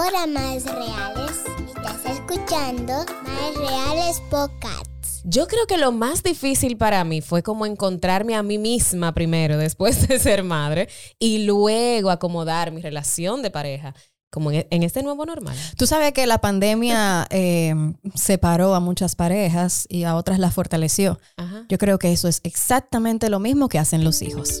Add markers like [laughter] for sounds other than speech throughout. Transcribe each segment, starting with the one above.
Hola, más reales. Estás escuchando Más Reales Podcasts. Yo creo que lo más difícil para mí fue como encontrarme a mí misma primero, después de ser madre, y luego acomodar mi relación de pareja como en, en este nuevo normal. Tú sabes que la pandemia eh, separó a muchas parejas y a otras las fortaleció. Ajá. Yo creo que eso es exactamente lo mismo que hacen los hijos.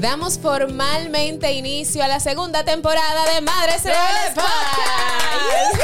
Damos formalmente inicio a la segunda temporada de Madres Reales Podcast.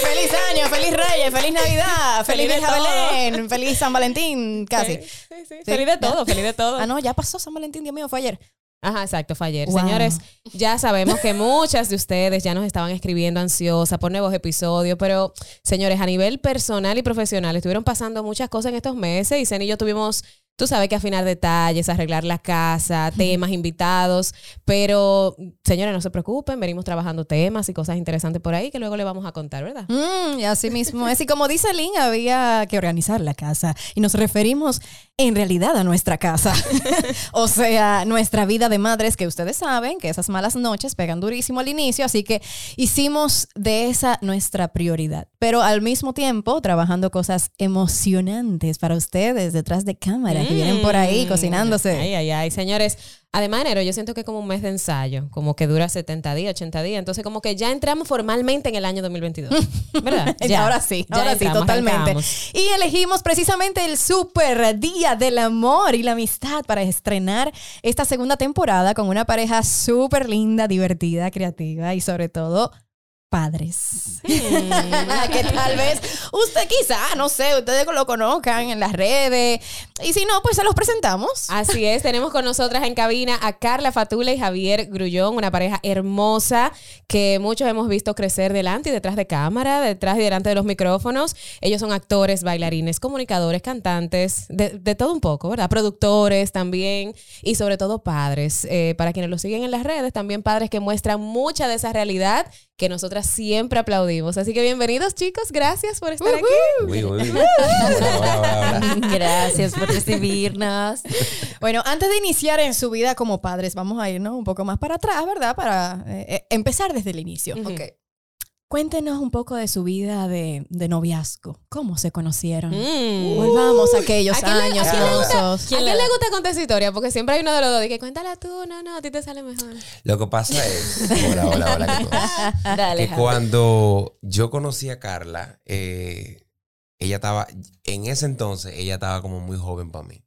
¡Feliz año! ¡Feliz Reyes! ¡Feliz Navidad! ¡Feliz Feliz. Belén! ¡Feliz San Valentín! Casi. Sí, sí, sí. Feliz de todo, feliz de todo. Ah, no, ya pasó San Valentín, Dios mío, fue ayer. Ajá, exacto, fue ayer. Wow. Señores, ya sabemos que muchas de ustedes ya nos estaban escribiendo ansiosas por nuevos episodios, pero señores, a nivel personal y profesional estuvieron pasando muchas cosas en estos meses y Zen y yo tuvimos, tú sabes que afinar detalles, arreglar la casa, temas, invitados, pero señores, no se preocupen, venimos trabajando temas y cosas interesantes por ahí que luego le vamos a contar, ¿verdad? Mm, y así mismo es. Y como dice Lynn, había que organizar la casa. Y nos referimos en realidad a nuestra casa. [laughs] o sea, nuestra vida de madres, que ustedes saben que esas malas noches pegan durísimo al inicio. Así que hicimos de esa nuestra prioridad. Pero al mismo tiempo, trabajando cosas emocionantes para ustedes detrás de cámara, que vienen por ahí Mm. cocinándose. Ay, ay, ay. Señores, además enero yo siento que es como un mes de ensayo, como que dura 70 días, 80 días. Entonces, como que ya entramos formalmente en el año 2022. [laughs] ¿Verdad? Ya, ahora sí, Ya ahora sí, totalmente. Y elegimos precisamente el super día del amor y la amistad para estrenar esta segunda temporada con una pareja súper linda, divertida, creativa y sobre todo padres. que tal vez usted quizá, no sé, ustedes lo conozcan en las redes. Y si no, pues se los presentamos. Así es, tenemos con nosotras en cabina a Carla Fatula y Javier Grullón, una pareja hermosa que muchos hemos visto crecer delante y detrás de cámara, detrás y delante de los micrófonos. Ellos son actores, bailarines, comunicadores, cantantes, de, de todo un poco, ¿verdad? Productores también y sobre todo padres. Eh, para quienes los siguen en las redes, también padres que muestran mucha de esa realidad que nosotras siempre aplaudimos. Así que bienvenidos chicos, gracias por estar aquí. Uy, uy. [laughs] Gracias por recibirnos. Bueno, antes de iniciar en su vida como padres, vamos a irnos un poco más para atrás, ¿verdad? Para eh, eh, empezar desde el inicio. Ok. Cuéntenos un poco de su vida de, de noviazgo. ¿Cómo se conocieron? Mm. Volvamos a aquellos ¿A quién le- a años hermosos. ¿A quién le gusta contar esa historia? Porque siempre hay uno de los dos de que cuéntala tú, no, no, a ti te sale mejor. Lo que pasa es. Hola, hola, hola. ¿qué tal? [laughs] Dale. Que cuando yo conocí a Carla, eh, ella estaba. En ese entonces, ella estaba como muy joven para mí.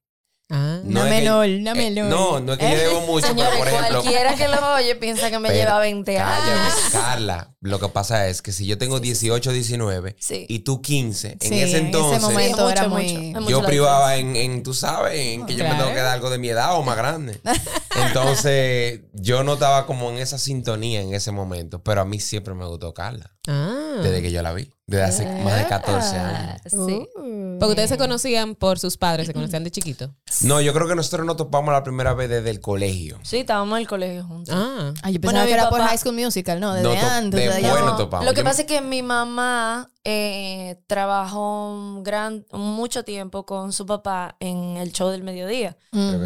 Ah. Una es que- menor, una menor. no, no es que yo debo mucho, pero por ejemplo. cualquiera que lo oye piensa que me Pero, lleva 20 años. Carla, lo que pasa es que si yo tengo 18, 19 Sí. y tú 15, en ese entonces momento Sí, era mucho, yo privaba en, en, tú sabes, en que yo me tengo que dar algo de mi edad o más grande. [laughs] Entonces, yo no estaba como en esa sintonía en ese momento, pero a mí siempre me gustó Carla, Ah. desde que yo la vi, desde hace más de 14 años. Sí. Uh. Porque ustedes se conocían por sus padres, se conocían de chiquito. No, yo creo que nosotros nos topamos la primera vez desde el colegio. Sí, estábamos en el colegio juntos. Ah. Ay, yo Bueno, pensaba mi que era por High School Musical, ¿no? Desde No, antes. de desde allá. bueno No, topamos. Lo que Yo me- pasa es que mi mamá eh, trabajó un gran, mucho tiempo con su papá en el show del mediodía.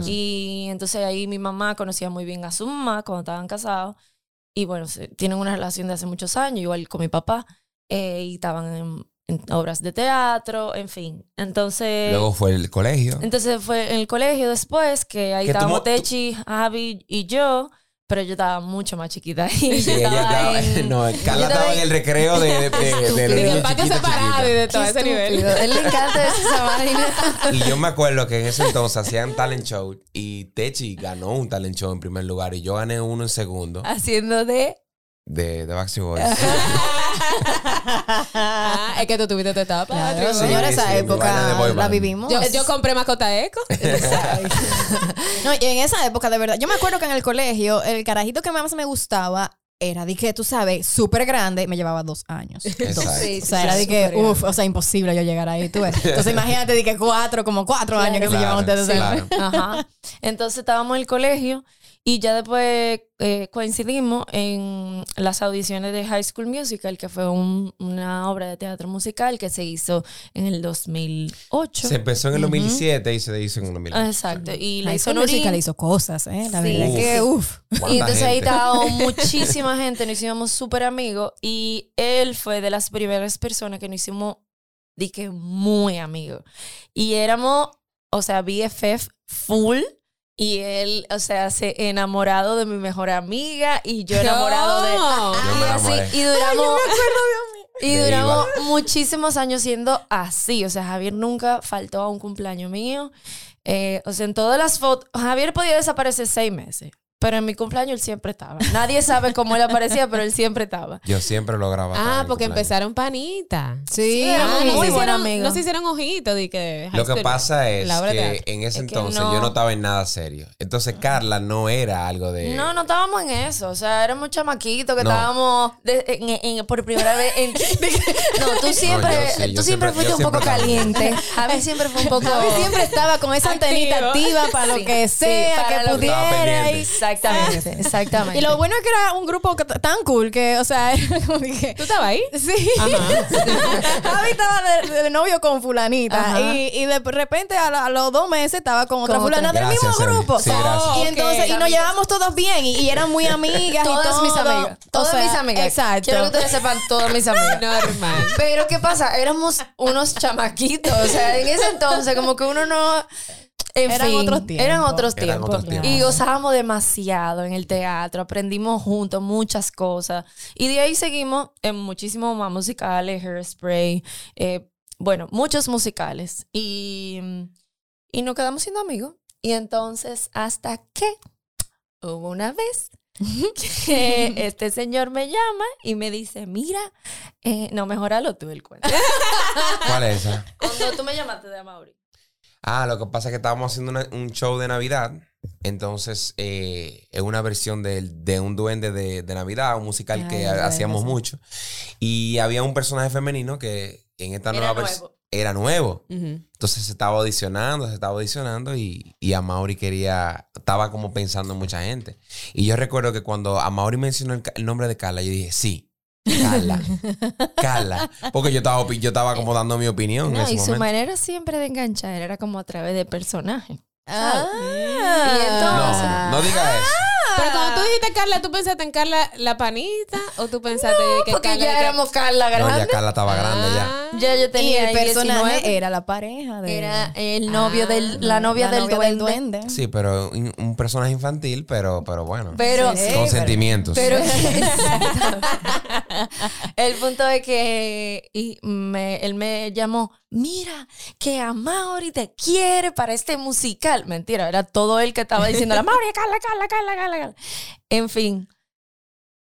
Y entonces ahí mi mamá conocía muy bien a su mamá cuando estaban casados. Y bueno, se- tienen una relación de hace muchos años, igual con mi papá. Eh, y estaban en, en obras de teatro, en fin. Entonces... Luego fue el colegio. Entonces fue en el colegio después, que ahí estábamos Techi, Javi y yo, pero yo estaba mucho más chiquita. Y Sí, yo ella estaba en- no, Carla estaba en el recreo de, de, de, de Y niño el patio chiquito, separado y de todo Qué ese nivel. Él le encanta esa [laughs] vaina. Y yo me acuerdo que en ese entonces hacían talent show y Techi ganó un talent show en primer lugar y yo gané uno en segundo Haciendo de... de, de Backstreet Boys. [laughs] [laughs] Ah, es que tú tuviste tu etapa. Claro. Sí, señora, esa sí, época la vivimos. Yo, yo compré mascota eco. [laughs] No, y en esa época, de verdad, yo me acuerdo que en el colegio, el carajito que más me gustaba era de que, tú sabes, súper grande, me llevaba dos años. Sí, O sea, sí, era de que, uff, o sea, imposible yo llegar ahí, tú ves. Entonces, [laughs] imagínate de que cuatro, como cuatro años que se Claro, llevan ustedes. Claro. Ajá. Entonces estábamos en el colegio y ya después eh, coincidimos en las audiciones de High School Musical, que fue un- una obra de teatro musical que se hizo en el 2008. Se empezó en el 2007 y se hizo en el 2008. Ah, Exacto. Y la High hizo School Musical hizo cosas, ¿eh? La Sí. verdad que, uff. Y entonces ahí estábamos [laughs] muchísima gente, nos hicimos súper amigos y él fue de las primeras personas que nos hicimos, di que muy amigos. Y éramos, o sea, BFF full. Y él, o sea, se enamorado de mi mejor amiga y yo enamorado de... No. Yo me Y así, enamoré. y duramos, [laughs] y De duramos muchísimos años siendo así. O sea, Javier nunca faltó a un cumpleaños mío. Eh, o sea, en todas las fotos, Javier podía desaparecer seis meses, pero en mi cumpleaños él siempre estaba. Nadie sabe cómo él aparecía, pero él siempre estaba. Yo siempre lo grababa. Ah, porque empezaron panita. Sí, Ah, no, muy hicieron, amigos. no se hicieron ojitos de que Lo que pasa es que teatro. en ese Es entonces no- yo no estaba en nada serio. Entonces Carla no era algo de... No, no estábamos en eso. O sea, éramos chamaquitos que No. estábamos de- en- en- por primera vez. en- [laughs] [laughs] no, tú siempre, sí, tú siempre siempre- fuiste un poco siempre caliente. Javi siempre fue un poco. Javi siempre estaba con esa Activo. antenita activa para lo Sí, que sí, sea, para que pudiera. Pendiente. Exactamente, exactamente. Y lo bueno es que era un grupo tan cool que, o sea, era [laughs] como que... ¿Tú estabas ahí? Sí. [laughs] Javi estaba de, de novio con fulanita y, y de repente a, la- a los dos meses estaba con otra Con otra. fulana del Gracias, mismo grupo. Sí. Y entonces, y nos llevamos todos bien y, y eran muy [laughs] amigas. y todas todo. mis amigas. O Todas sea, mis amigas. Exacto. Quiero que ustedes sepan, todas mis amigas. Normal. Pero ¿qué pasa? Éramos unos chamaquitos. O sea, en ese entonces, como que uno no. En Eran fin, otros tiempos. Eran otros Eran tiempos. otros tiempos. Y gozábamos demasiado en el teatro. Aprendimos juntos muchas cosas. Y de ahí seguimos en muchísimos más musicales, Hairspray. eh, bueno, muchos musicales. Y, y nos quedamos siendo amigos. Y entonces, hasta que hubo una vez [laughs] que este señor me llama y me dice, mira, eh, no, mejoralo tú el cuento. ¿Cuál es esa? [laughs] Cuando tú me llamaste de Mauri. Ah, lo que pasa es que estábamos haciendo una- un show de Navidad. Entonces, eh, es una versión de, de un duende de, de Navidad, un musical Ay, que hacíamos mucho. Y había un personaje femenino que en esta Era nueva versión era nuevo. Entonces se estaba audicionando, se estaba audicionando y, y a Mauri quería, estaba como pensando en mucha gente. Y yo recuerdo que cuando a Mauri mencionó el, el nombre de Carla, yo dije, sí, Carla, Carla. Porque yo estaba, yo estaba como dando mi opinión en No, ese y su momento. manera siempre de enganchar era como a través de personaje. Ah. Y entonces- No, no diga eso. Pero cuando tú dijiste Carla, ¿tú pensaste en Carla la panita? ¿O tú pensaste que Porque Carla ya éramos Carla No, grande. ya Carla estaba grande ya. Ah. ya yo Y tenía el personaje 19. era la pareja de... Era el novio Ah, del, la novia, del, duende. duende. Sí, pero un, un personaje infantil, pero, pero bueno. Pero, Sí. con sentimientos. pero [laughs] el punto es que y me- él me llamó, mira, que a Mauri te quiere para este musical. Mentira, era todo él que estaba diciendo, Mauri, Carla, Carla, Carla, Carla. En fin,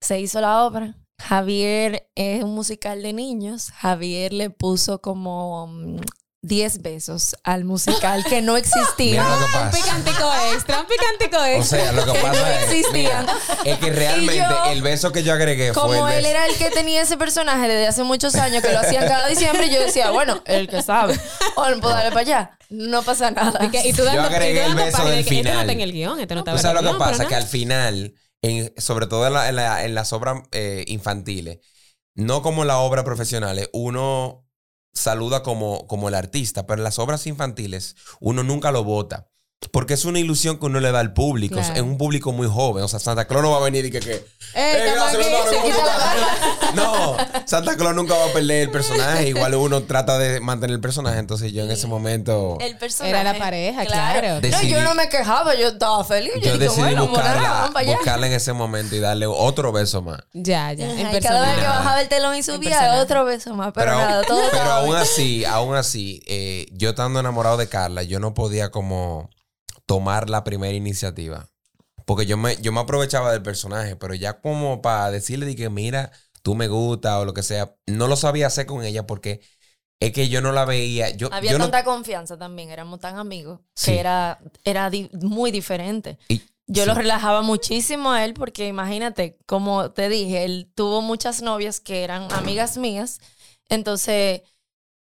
se hizo la obra. Javier es un musical de niños. Javier le puso como mm, 10 besos al musical que no existía. Mira lo que Un pasa. picantico extra, un picantico O extra. sea, lo que [laughs] pasa es, existían. mira, es que realmente yo, el beso que yo agregué fue Como él beso. era el que tenía ese personaje desde hace muchos años, que lo hacían cada diciembre, yo decía, bueno, el que sabe. O no puedo darle para allá. No pasa nada. Y, que- y tú dando, Yo agregué y tú el beso del que Esto no final. está en el guion, esto no estaba O sea, en lo que guion, pasa que al final, en- sobre todo en, la- en la- en las obras eh, infantiles, no como las obras profesionales, uno saluda como, como el artista, pero en las obras infantiles uno nunca lo vota. Porque es una ilusión que uno le da al público. Claro. Es un público muy joven. O sea, Santa Claus no va a venir y que... que Eh, "Eh, estamos gracias, aquí, mi hermano, se ¿cómo quita tú la estás?" [laughs] No, Santa Claus nunca va a perder el personaje. Igual uno trata de mantener el personaje. Entonces yo en ese momento... El personaje. Era la pareja, claro. No, Decidí- yo no me quejaba, yo estaba feliz. Yo, Yo digo, decidí bueno, buscarla, allá. buscarla en ese momento y darle otro beso más. Ya, ya. En Ajá, y cada vez que bajaba el telón y subía, otro beso más. Pero, Pero, nada, todo pero aún así, aún así, eh, yo estando enamorado de Carla, yo no podía como tomar la primera iniciativa. Porque yo me, yo me aprovechaba del personaje, pero ya como para decirle de que mira, tú me gusta o lo que sea, no lo sabía hacer con ella porque es que yo no la veía. Yo, Había yo no- tanta confianza también, éramos tan amigos, Sí. que era, era di- muy diferente. y, Yo Sí. lo relajaba muchísimo a él porque imagínate, como te dije, él tuvo muchas novias que eran amigas mías. Entonces,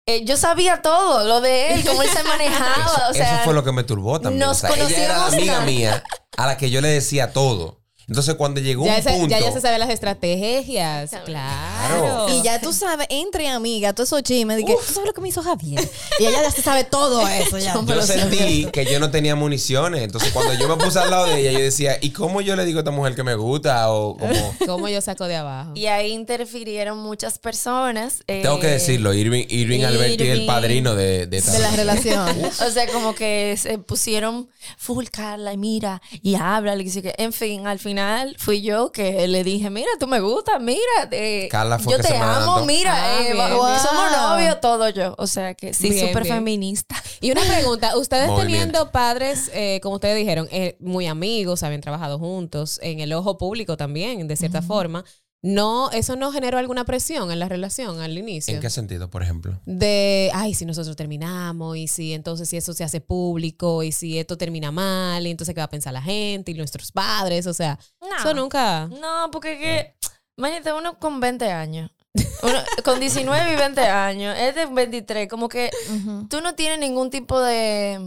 eh, yo sabía todo, lo de él, cómo él se [laughs] manejaba. Eso, o sea, eso fue lo que me turbó también. nos O sea, ella era la conocíamos amiga tanto. mía a la que yo le decía todo. Entonces, cuando llegó Ya, un ese- punto. ya, ya se sabe las estrategias. Claro. Claro. Y ya tú sabes, entre amigas, todos esos chismes, de que tú sabes lo que me hizo Javier. Y ella ya se sabe todo eso. Ya. Yo sentí que yo no tenía municiones. Entonces, cuando yo me puse al lado de ella, yo decía, ¿y cómo yo le digo a esta mujer que me gusta? O como. [laughs] ¿Cómo yo saco de abajo? Y ahí interfirieron muchas personas. Tengo que eh, decirlo, Irving, Irving Alberti es el Irving. padrino de, de, De la relación. O sea, como que se pusieron full Carla y mira y habla. y que- En fin, al final fui yo que le dije, mira, tú me gustas, mira, eh, Carla fue yo que te amo, mira, Ah, eh, bien, somos novios, todo yo. O sea que sí, súper feminista. [laughs] Y una pregunta, ustedes teniendo padres, eh, como ustedes dijeron, eh, muy amigos, habían trabajado juntos, en el ojo público también, de cierta forma, no, ¿eso no generó alguna presión en la relación al inicio? ¿En qué sentido, por ejemplo? de, ay, si nosotros terminamos y si entonces si eso se hace público y si esto termina mal y entonces qué va a pensar la gente y nuestros padres, o sea, No. eso nunca... No, porque que, imagínate uno con 20 años. Uno, con 19 y 20 años, es de 23, como que tú no tienes ningún tipo de,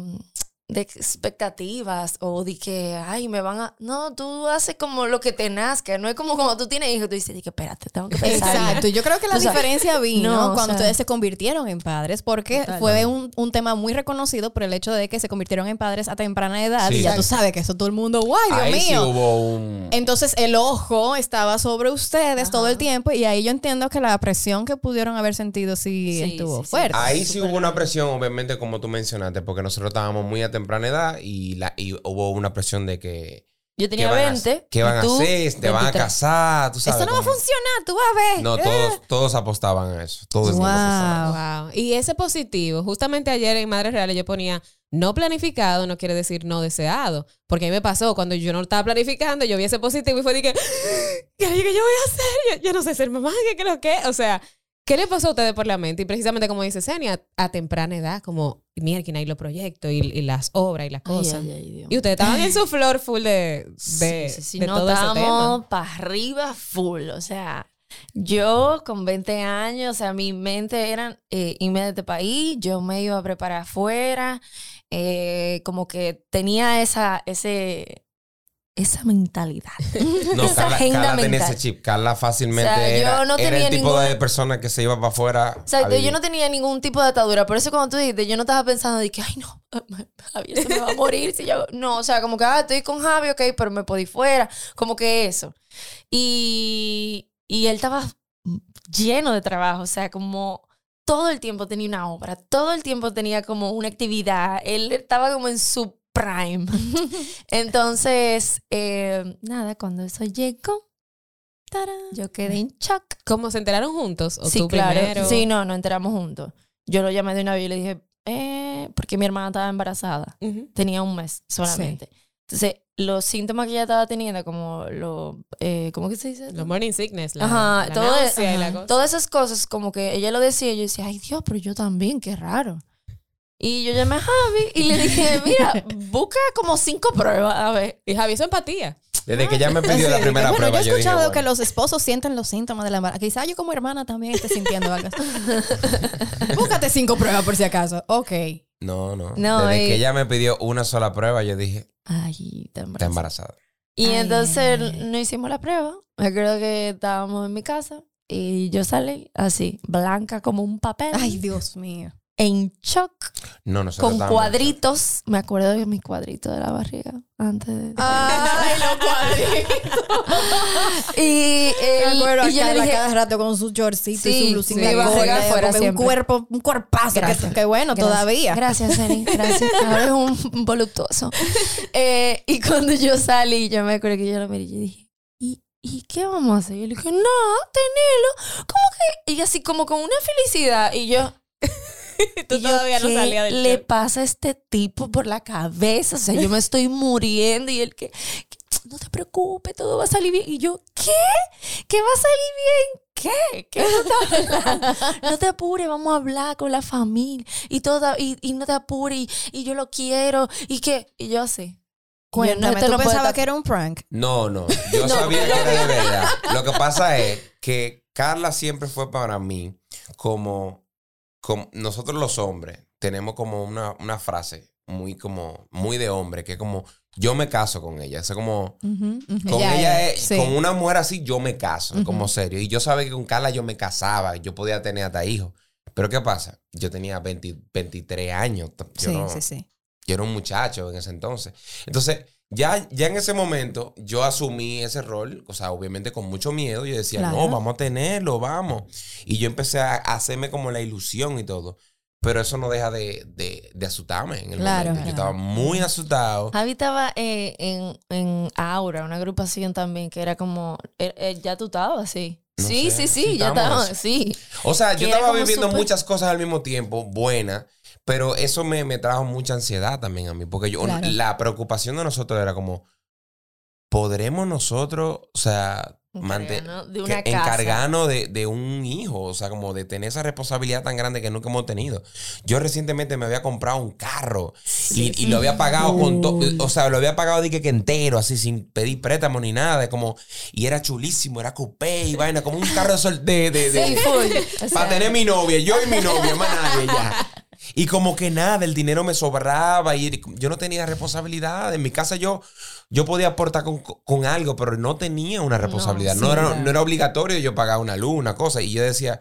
de expectativas o de que, ay, me van a... No, tú haces como lo que te nazca, no es como cuando tú tienes hijos, tú dices, de que espérate, tengo que pensar. Exacto. Yo creo que la [laughs] O sea, diferencia vino no, o cuando sea- ustedes se convirtieron en padres, porque fue un, un tema muy reconocido por el hecho de que se convirtieron en padres a temprana edad. Sí. y ya tú sabes que eso todo el mundo, guay, Dios Ahí sí mío. hubo un. Entonces el ojo estaba sobre ustedes todo el tiempo y ahí yo entiendo que la presión que pudieron haber sentido sí, Sí, estuvo sí, sí. fuerte. Ahí sí hubo una presión, obviamente, como tú mencionaste, porque nosotros estábamos muy a temprana edad y, la, y hubo una presión de que. Yo tenía ¿qué van a- 20. ¿Qué van a hacer? ¿Te van a 23. casar? ¿Tú sabes? Eso no va a funcionar, tú vas a ver. No, Eh. todos, todos apostaban a eso. Todos Wow. Y ese positivo, justamente ayer en Madres Reales yo ponía no planificado, no quiere decir no deseado. Porque a mí me pasó cuando yo no estaba planificando, yo vi ese positivo y fue de que, [gasps] ¿qué yo voy a hacer? Yo, yo no sé ser mamá, ¿qué creo que? O sea, ¿qué le pasó a ustedes por la mente? Y precisamente como dice Senia, a temprana edad, como, mierda, y los proyectos y, y las obras y las cosas. ay, ay, Dios Y ustedes estaban en su flor full de, de, Sí, sí, sí, de no, todo estábamos para arriba full. O sea, yo con 20 años, o sea, mi mente era eh, irme de este país, yo me iba a preparar afuera, eh, como que tenía esa, ese, esa mentalidad. [laughs] No, Esa Carla, agenda Carla tenía mental. ese chip. Carla fácilmente O sea, yo era, no era tenía el tipo ninguna- de persona que se iba para afuera. a Exacto, yo no tenía ningún tipo de atadura. Por eso cuando tú dijiste, yo no estaba pensando de que, ay, no, [laughs] Javier se me va a morir si yo... No, o sea, como que, ah, estoy con Javi, ok, pero me podí fuera. Como que eso. Y, y él estaba lleno de trabajo, o sea, como todo el tiempo tenía una obra, todo el tiempo tenía como una actividad. Él estaba como en su prime. [laughs] Entonces, eh, nada, cuando eso llegó, ¡tarán! yo quedé en shock. ¿Cómo se enteraron juntos? ¿O Sí, tú claro. primero? Sí, no, nos enteramos juntos. Yo lo llamé de una vez y le dije, eh, porque mi hermana estaba embarazada. Tenía un mes solamente. Entonces, los síntomas que ella estaba teniendo, como lo, eh, ¿cómo que se dice? Los morning sickness, la, Ajá, la todo náusea y ajá. la cosa. Todas esas cosas, como que ella lo decía, y yo decía, ay Dios, pero yo también, qué raro. Y yo llamé a Javi y le dije, [laughs] mira, busca como cinco pruebas, a ver. Y Javi, eso es empatía. Desde que ya me pidió la primera bueno, prueba, yo he yo dije, escuchado bueno, que los esposos sienten los síntomas de la embarazo. Quizá yo como hermana también esté sintiendo algo. así. [laughs] Búscate cinco pruebas por si acaso. Ok. no, no. No, Desde y- que ella me pidió una sola prueba, yo dije, Ay, está está embarazada. Y Ay, entonces ay, no hicimos la prueba. Me acuerdo que estábamos en mi casa y yo salí así, blanca como un papel, Ay, Dios mío. En shock, No, nosotros con cuadritos. Me acuerdo de mis cuadritos de la barriga antes de... Ay, los cuadritos. [laughs] y, Me él- acuerdo y yo acá le dije, cada rato con su shortcito y Sí, su blusita mi y fuera un cuerpo, un cuerpazo. Que, Gracias. que bueno, Gracias. todavía. Gracias, Eni. [laughs] Gracias. Ahora es un voluptuoso. Eh, y cuando yo salí, yo me acuerdo que yo lo miré y dije, ¿y, ¿y qué vamos a hacer? Y yo le dije, no, tenelo. ¿Cómo que? Y así como con una felicidad. Y yo, [laughs] Tú y yo, todavía no ¿qué salías del le shock. pasa a este tipo por la cabeza? O sea, yo me estoy muriendo y él que, que, no te preocupes, todo va a salir bien. Y yo, ¿qué? ¿Qué va a salir bien? ¿Qué? ¿Qué no te hablando? No te apures, vamos a hablar con la familia y toda, y, y no te apures, y, y yo lo quiero, y que, y yo así. Cuéntame, ¿tú no pensabas estar- que era un prank? No, no. Yo [laughs] sabía que era de verdad. Lo que pasa es que Carla siempre fue para mí como, como nosotros los hombres tenemos como una, una frase muy como muy de hombre que es como yo me caso con ella. O sea, como con Ella ella, es, sí. con una mujer así yo me caso, como serio. Y yo sabía que con Carla yo me casaba, yo podía tener hasta hijos. Pero ¿qué pasa? Yo tenía 20 23 años. Yo Sí, no- sí, sí. yo era un muchacho en ese entonces. Entonces, ya, ya en ese momento, yo asumí ese rol, o sea, obviamente con mucho miedo. Yo decía, Claro. no, vamos a tenerlo, vamos. Y yo empecé a hacerme como la ilusión y todo. Pero eso no deja de, de, de asustarme en el Claro, momento. Yo claro. estaba muy asustado. Javi estaba eh, en, en Aura, una agrupación también, que era como, eh, eh, ya tú estabas así. No sí, sé, sí, sí, sí ya estaba, sí. O sea, yo que era estaba viviendo súper- muchas cosas al mismo tiempo, buenas, pero eso me, me trajo mucha ansiedad también a mí, porque yo, Claro. la preocupación de nosotros era como, ¿podremos nosotros, o sea, mantener... Encargarnos de que una casa. encargarnos de, de un hijo, o sea, como de tener esa responsabilidad tan grande que nunca hemos tenido. Yo recientemente me había comprado un carro y, y lo había pagado con todo, o sea, lo había pagado dije que entero, así sin pedir préstamo ni nada, como, y era chulísimo, era coupé y vaina, como un carro de, sol- de, de- de- Sí, full. [laughs] O sea, para tener mi novia, yo y mi novia, más nadie ya. Y como que nada, el dinero me sobraba y yo no tenía responsabilidad. En mi casa yo, yo podía aportar con, con algo, pero no tenía una responsabilidad. No, sí, era, no era obligatorio yo pagar una luz, una cosa. Y yo decía,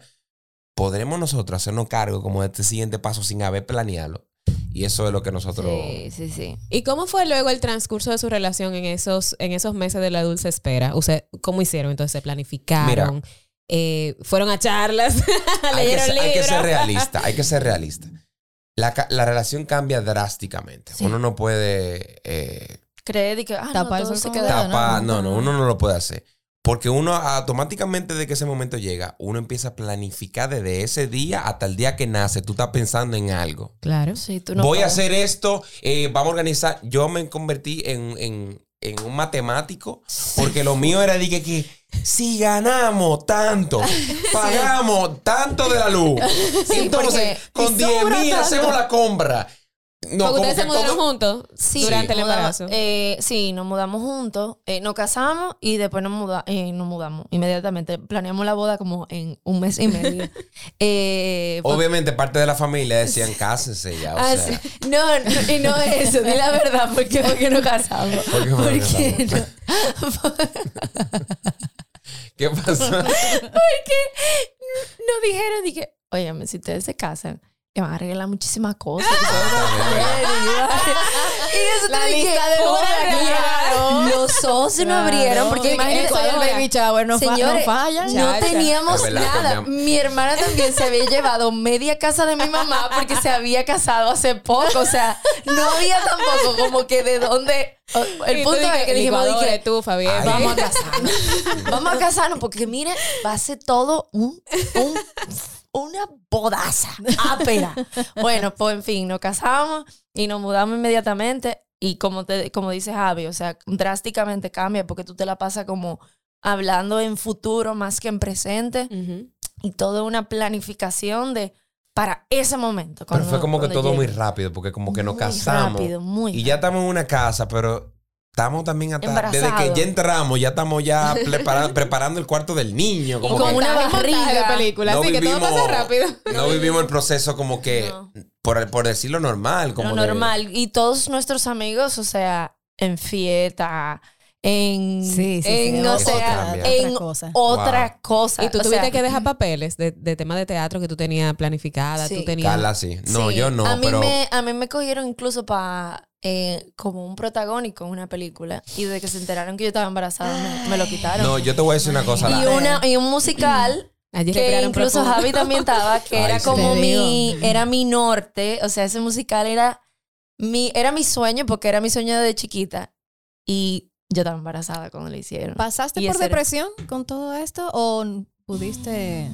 ¿podremos nosotros hacernos cargo como de este siguiente paso sin haber planeado? Y eso es lo que nosotros... Sí, sí, sí. ¿Y cómo fue luego el transcurso de su relación en esos, en esos meses de la dulce espera? Usted, ¿Cómo hicieron entonces? ¿Se planificaron? Eh, ¿Fueron a charlas? [laughs] hay, que, ¿Leyeron ser- hay que libros? ser realista, hay que ser realista. La, la relación cambia drásticamente. Sí. Uno no puede... eh, Creer y que, ah, no, Tapar todo sol se queda. dedo, tapa, no, no, no, uno no lo puede hacer. Porque uno automáticamente de que ese momento llega, uno empieza a planificar desde ese día hasta el día que nace. Tú estás pensando en algo. Claro. Sí, tú no Voy a hacer esto, eh, vamos a organizar. Yo me convertí en, en- en un matemático porque lo mío era de que, si ganamos tanto, [laughs] pagamos tanto de la luz. Entonces, con y 10 sobra mil hacemos la compra. No, Porque ustedes se mudaron todo- juntos Sí, durante el mudamos- embarazo. eh, sí, nos mudamos juntos, eh, nos casamos y después nos, muda, eh, nos mudamos inmediatamente. Planeamos la boda como en un mes y medio. [laughs] Obviamente, parte de la familia decían, cásense ya. O Ah, sea, sí. No, no, y no es eso, di la verdad, porque porque nos casamos. ¿Por qué nos Porque casamos? [laughs] ¿Qué pasó? [laughs] nos dijeron, dije, óyeme, si ustedes se casan, le van a arreglar muchísimas cosas. [laughs] y eso La te dije, lista de "Joder, boda, claro". Los ojos se nos abrieron, porque del ahora, baby shower no, fa- Señores, no falla. no teníamos verdad, nada. cambiamos. Mi hermana también se había llevado media casa de mi mamá porque se había casado hace poco. O sea, no había tampoco como que de dónde. El tú punto es que dijimos, dije, estufa, bien. Ay. vamos a casarnos. vamos a casarnos porque mire, va a ser todo un, un- una bodaza ápera. Bueno, pues en fin, nos casamos y nos mudamos inmediatamente. Y como, te, como dice Javi, o sea, drásticamente cambia porque tú te la pasas como hablando en futuro más que en presente y toda una planificación de para ese momento. Pero fue como que todo muy rápido, porque como que nos Muy casamos. rápido, muy y ya estamos en una casa, pero estamos también hasta. Desde que ya entramos, ya estamos ya [laughs] prepara- preparando el cuarto del niño. Y Como con una barriga. de película, no así que todo pasa rápido. No vivimos el proceso como que, No. por, por decirlo normal. Como Lo de- normal. Y todos nuestros amigos, o sea, en fiesta, en, Sí, sí, sí, en otra- o sea, en otra cosa. otra cosa. Y tú O tuviste sea, que dejar papeles de, de tema de teatro que tú tenías planificada. Sí. Tú tenías. Carla sí. No, sí, yo no, a mí pero. Me, a mí me cogieron incluso para como un protagónico en una película. Y desde que se enteraron que yo estaba embarazada, me, me lo quitaron. No, yo te voy a decir una cosa. y, una, y un musical [clears throat] que incluso profundo. Javi también estaba, que [laughs] Ay, era sí. como mi, era mi norte, o sea, ese musical era mi, era mi sueño porque era mi sueño de chiquita y yo estaba embarazada cuando lo hicieron. ¿Pasaste Y por era- depresión con todo esto o pudiste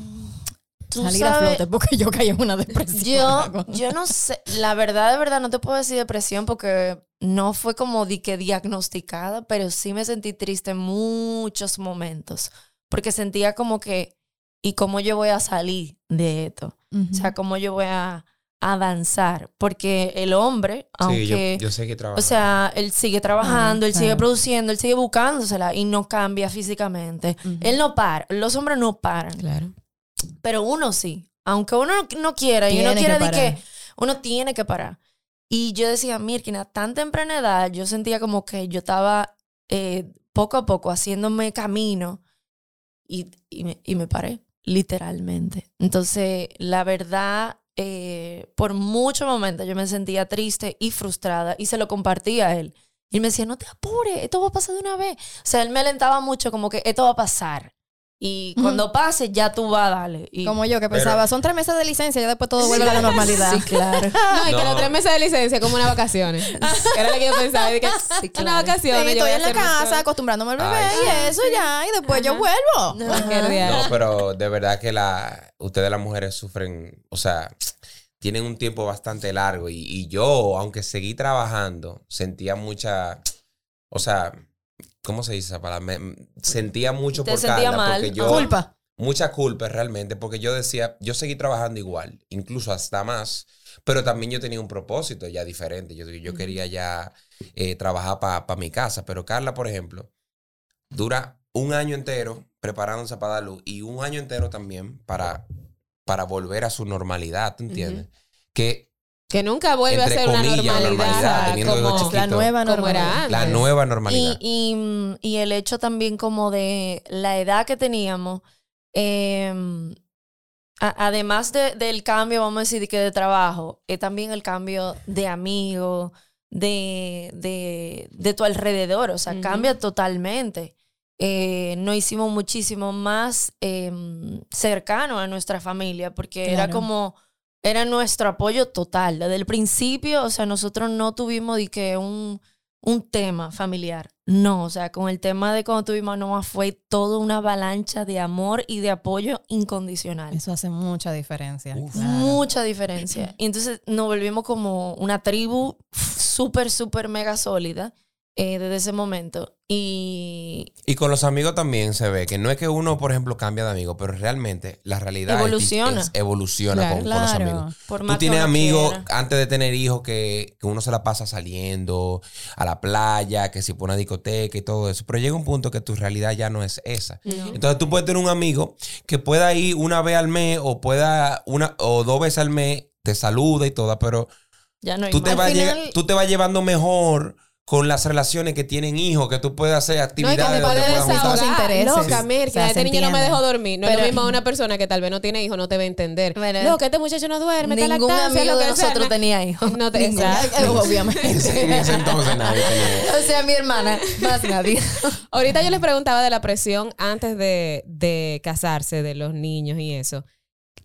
Tú salir a flote? Porque yo caí en una depresión. Yo, yo no sé, la verdad, de verdad, no te puedo decir depresión porque no fue como di que diagnosticada, pero sí me sentí triste en muchos momentos, porque sentía como que, ¿y cómo yo voy a salir de esto? O sea, ¿cómo yo voy a, a danzar, porque el hombre, aunque... Sí, yo, yo sé que trabaja. O sea, él sigue trabajando, él sigue produciendo, él sigue buscándosela y no cambia físicamente. Él no para, los hombres no paran, Claro. Pero uno sí. Aunque uno no, no quiera y uno quiera que de que uno tiene que parar. Y yo decía, Mirkin, a tan temprana edad, yo sentía como que yo estaba eh, poco a poco haciéndome camino y, y, me, y me paré, literalmente. Entonces, la verdad, eh, por muchos momentos yo me sentía triste y frustrada y se lo compartía a él. Y él me decía, no te apures, esto va a pasar de una vez. O sea, él me alentaba mucho como que esto va a pasar. Y cuando pase, ya tú vas a darle. Y, Como yo que Pero- pensaba, son tres meses de licencia, ya después todo vuelve a la [laughs] normalidad. Sí, claro. [laughs] No, y que los tres meses de licencia como unas vacaciones. [laughs] Era lo que yo pensaba. Y que, Sí, unas claro. vacaciones. Sí, yo voy estoy en la casa acostumbrándome al bebé Ay, y eso ya, y después yo vuelvo. Día. No, pero de verdad que la, ustedes las mujeres sufren, o sea, tienen un tiempo bastante largo y, y yo, aunque seguí trabajando, sentía mucha, o sea, ¿cómo se dice esa palabra? Me- sentía mucho Te por sentía Carla mal. porque yo Culpa. mucha culpa realmente porque yo decía, yo seguí trabajando igual, incluso hasta más, pero también yo tenía un propósito ya diferente. Yo, yo quería ya eh, trabajar para mi casa, pero Carla, por ejemplo, dura un año entero preparándose para dar luz y un año entero también para, para volver a su normalidad, ¿tú entiendes? Que Que nunca vuelve a ser una normalidad, como. La nueva normalidad. la nueva normalidad. Y, y, y el hecho también como de la edad que teníamos, eh, a- además de- del cambio, vamos a decir, que de trabajo, es también el cambio de amigo, de, de, de tu alrededor, o sea, cambia totalmente. Eh, nos hicimos muchísimo más eh, cercano a nuestra familia, porque era como, era nuestro apoyo total. Desde el principio, o sea, nosotros no tuvimos de que un, un tema familiar. No, o sea, con el tema de cuando tuvimos a Noah fue toda una avalancha de amor y de apoyo incondicional. Eso hace mucha diferencia. Uf. Claro. Mucha diferencia. Y entonces nos volvimos como una tribu súper, súper mega sólida eh, desde ese momento. Y Y con los amigos también se ve que no es que uno, por ejemplo, cambia de amigo, pero realmente la realidad Evoluciona. es- evoluciona Claro. con, con los amigos. por Tú tienes amigos quiera. antes de tener hijos que, que uno se la pasa saliendo a la playa, que si pone una discoteca y todo eso. Pero llega un punto que tu realidad ya no es esa. Entonces tú puedes tener un amigo que pueda ir una vez al mes o pueda una o dos veces al mes, te saluda y todo, pero Ya no hay tú te, más. vas Al llega- final- tú te vas llevando mejor con las relaciones que tienen hijos, que tú puedes hacer No, y que actividades donde puede puedas juntar. Sus desahogar. intereses. Loca, Mir, O sea, que este niño no me dejó dormir. No es Pero- lo mismo una persona que tal vez no tiene hijos, no te va a entender. Pero- Loca, este muchacho no duerme, está Ningún lactancia, amigo lo de que sea, nosotros no- tenía hijos. [laughs] No te Ninguno. Eh, Obviamente. En ese, en ese entonces nadie tenía. O sea, mi hermana, más nadie. Ahorita yo les preguntaba de la presión antes de, de casarse, de los niños y eso.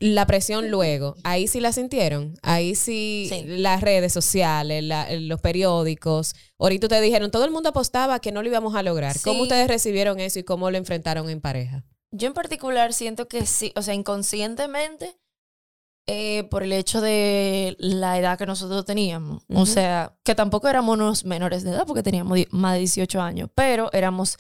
La presión luego, ahí sí la sintieron. Ahí sí, Sí. las redes sociales, la- los periódicos. Ahorita ustedes dijeron, todo el mundo apostaba que no lo íbamos a lograr. ¿Cómo ustedes recibieron eso y cómo lo enfrentaron en pareja? Yo en particular siento que sí, o sea, inconscientemente, eh, por el hecho de la edad que nosotros teníamos. O sea, que tampoco éramos unos menores de edad porque teníamos más de 18 años, pero éramos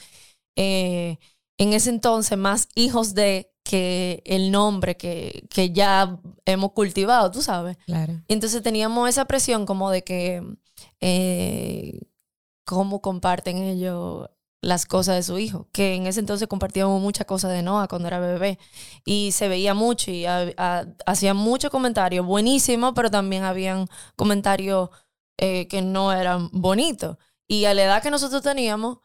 eh, en ese entonces más hijos de que el nombre que, que ya hemos cultivado, tú sabes. Claro. Entonces teníamos esa presión como de que eh, cómo comparten ellos las cosas de su hijo, que en ese entonces compartíamos muchas cosas de Noah cuando era bebé y se veía mucho y ha- ha- hacían muchos comentarios buenísimos, pero también habían comentarios eh, que no eran bonitos. Y a la edad que nosotros teníamos,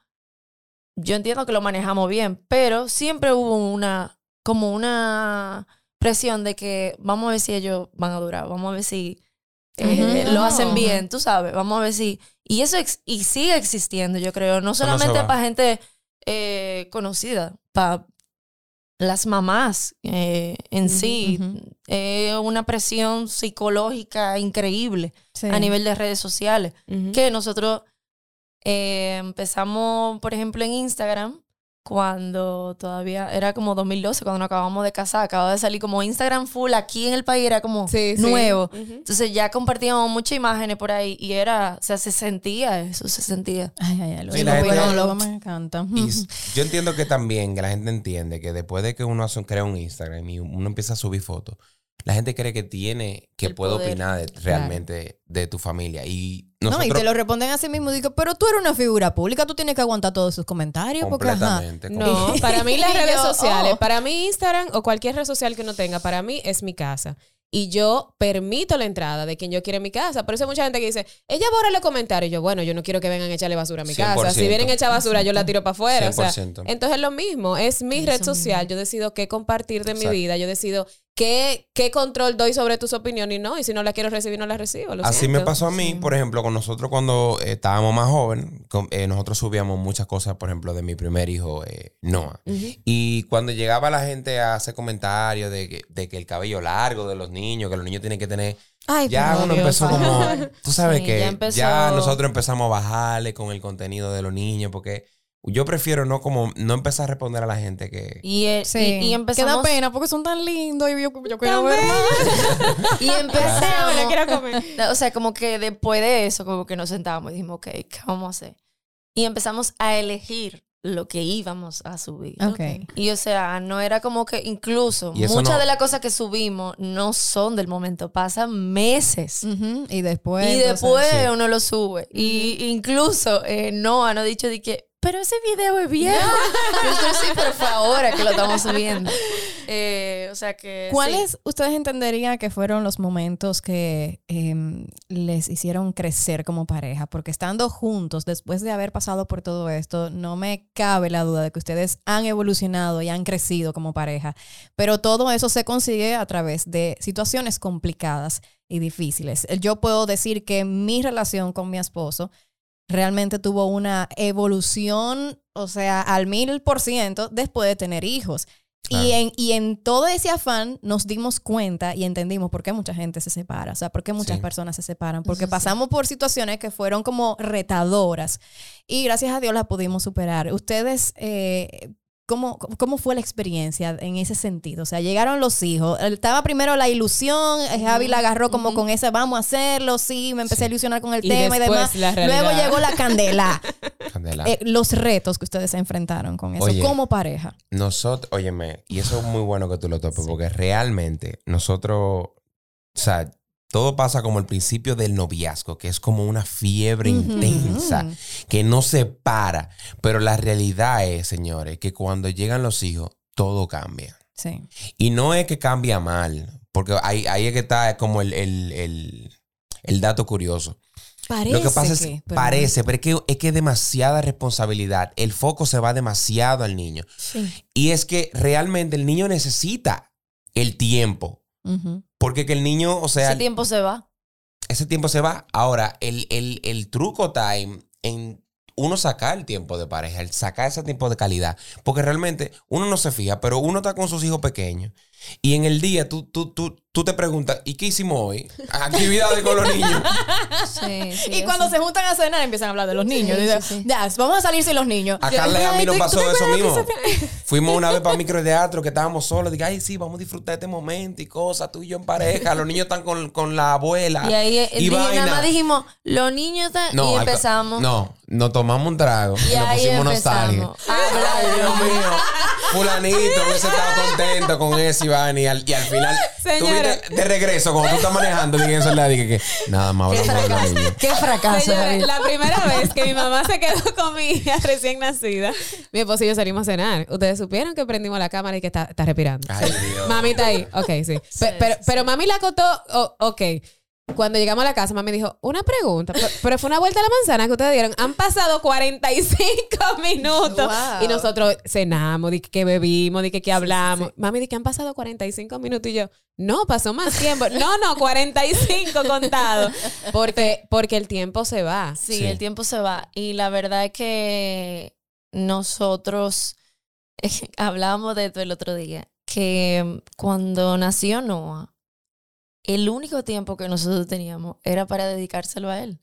yo entiendo que lo manejamos bien, pero siempre hubo una, como una presión de que vamos a ver si ellos van a durar, vamos a ver si eh, Ujú. lo hacen bien, tú sabes, vamos a ver si... Y eso ex- y sigue existiendo, yo creo, no solamente para gente eh, conocida, para las mamás eh, en sí. Es una presión psicológica increíble Sí. a nivel de redes sociales que nosotros eh, empezamos, por ejemplo, en Instagram, cuando todavía era como 2012, cuando nos acabamos de casar, acababa de salir como Instagram full aquí en el país, era como Sí, sí. nuevo. Entonces ya compartíamos muchas imágenes por ahí y era, o sea, se sentía eso, se sentía. Ay, ay, ay, los Sí, la gente- psicólogos me encantan. Y s- [laughs] yo entiendo que también que la gente entiende que después de que uno hace, crea un Instagram y uno empieza a subir fotos, la gente cree que tiene, que El puede poder. opinar de- realmente de tu familia. Y No, nosotros y te lo responden así mismo. Digo, pero tú eres una figura pública, tú tienes que aguantar todos sus comentarios. Porque, ajá. completamente. No, para mí las [laughs] redes sociales, oh. para mí Instagram o cualquier red social que uno tenga, para mí es mi casa. Y yo permito la entrada de quien yo quiera en mi casa. Por eso hay mucha gente que dice, ella borra los comentarios. Y yo, bueno, yo no quiero que vengan a echarle basura a mi casa. Si 100%. vienen a echar basura, yo la tiro para afuera. O sea, 100%. entonces es lo mismo. Es mi red social. Yo decido qué compartir de mi vida. Yo decido qué, qué control doy sobre tus opiniones y no. Y si no la quiero recibir, no la recibo. Lo Así siento. me pasó a mí, por ejemplo, con nosotros cuando eh, estábamos más jóvenes, eh, nosotros subíamos muchas cosas, por ejemplo, de mi primer hijo, eh, Noah. Y cuando llegaba la gente a hacer comentarios de que, de que el cabello largo de los niños, que los niños tienen que tener... Ay, ya uno Dios empezó como... Tú sabes Sí, que ya ya, nosotros empezamos a bajarle con el contenido de los niños, porque yo prefiero no como no empezar a responder a la gente que... Y, eh, Sí. y, y empezamos. Que da pena porque son tan lindos y yo, yo quiero ver más. [laughs] Y empezamos. Quiero comer. O sea, como que después de eso, como que nos sentábamos y dijimos, ok, ¿qué vamos a hacer? Y empezamos a elegir lo que íbamos a subir. Ok. Y o sea, no era como que incluso muchas no- de las cosas que subimos no son del momento, pasan meses. Y después. y entonces- después sí. uno lo sube. Y incluso eh, Noah nos ha dicho de que, pero ese video es viejo. [laughs] Nosotros sí, pero fue ahora que lo estamos subiendo. Eh, o sea que. sí. ¿Cuáles ustedes entenderían que fueron los momentos que em, les hicieron crecer como pareja? Porque estando juntos, después de haber pasado por todo esto, no me cabe la duda de que ustedes han evolucionado y han crecido como pareja. Pero todo eso se consigue a través de situaciones complicadas y difíciles. Yo puedo decir que mi relación con mi esposo realmente tuvo una evolución, o sea, al mil por ciento después de tener hijos. Claro. Y, en, y en todo ese afán nos dimos cuenta y entendimos por qué mucha gente se separa, o sea, por qué muchas Sí. personas se separan, porque pasamos por situaciones que fueron como retadoras y gracias a Dios las pudimos superar. Ustedes, eh, ¿cómo, ¿cómo fue la experiencia en ese sentido? O sea, llegaron los hijos, estaba primero la ilusión, eh, Javi la agarró como con ese, vamos a hacerlo, sí, me empecé a ilusionar con el Y tema y demás. Luego llegó la candela. [laughs] Candela. Eh, los retos que ustedes se enfrentaron con eso Oye. como pareja. Nosotros, óyeme, y eso es muy bueno que tú lo topes, porque realmente nosotros, o sea, todo pasa como el principio del noviazgo, que es como una fiebre intensa, que no se para. Pero la realidad es, señores, que cuando llegan los hijos, todo cambia. Sí. Y no es que cambia mal, porque ahí, ahí es que está como el, el- el- el dato curioso. Parece Lo que pasa es, que, pero- parece, pero es que, es que demasiada responsabilidad. El foco se va demasiado al niño. Sí. Y es que realmente el niño necesita el tiempo. Porque que el niño, o sea, Ese tiempo se va. ese tiempo se va. Ahora, el, el, el truco time en uno sacar el tiempo de pareja, el sacar ese tiempo de calidad. Porque realmente uno no se fija, pero uno está con sus hijos pequeños. Y en el día tú, tú, tú, tú te preguntas, ¿y qué hicimos hoy? Actividades con los niños. Sí, sí, [laughs] Y cuando se juntan a cenar empiezan a hablar de los niños. Sí, Dicen, sí, sí. Ya, vamos a salir sin los niños. A Carla y a mí nos ¿tú- pasó eso mismo. se- [laughs] Fuimos una vez para microteatro que estábamos solos. Dije, ay, sí, vamos a disfrutar este momento y cosas. Tú y yo en pareja. Los niños están con, con la abuela. Y ahí y dije- vaina. nada más dijimos, los niños están. y empezamos. No, nos tomamos un trago. Y Y, nos ahí pusimos nostalgia. Ay, Dios mío. Fulanito hubiese estado contento con eso, Iván. Y al, y al final, tú De regreso, cuando tú estás manejando, dije eso, le dije que nada más. Qué fracaso. Señora, David. la primera vez que mi mamá se quedó [laughs] con mi hija recién nacida, mi esposo y yo salimos a cenar. Ustedes supieron que prendimos la cámara y que está, está respirando. Ay, Dios. Mami está ahí. Ok, sí. Pe- pero, pero mami la acotó. oh, ok. Cuando llegamos a la casa, mami dijo, una pregunta, pero, fue una vuelta a la manzana que ustedes dieron. Han pasado 45 [laughs] minutos. Wow. Y nosotros cenamos, di que bebimos, di que, que hablamos. Mami dice que han pasado 45 minutos y yo, no, pasó más tiempo. no, no, 45 contados. Porque, porque el tiempo se va. Sí, Sí. el tiempo se va. Y la verdad es que nosotros [laughs] hablábamos de esto el otro día, que cuando nació Noah, el único tiempo que nosotros teníamos era para dedicárselo a él.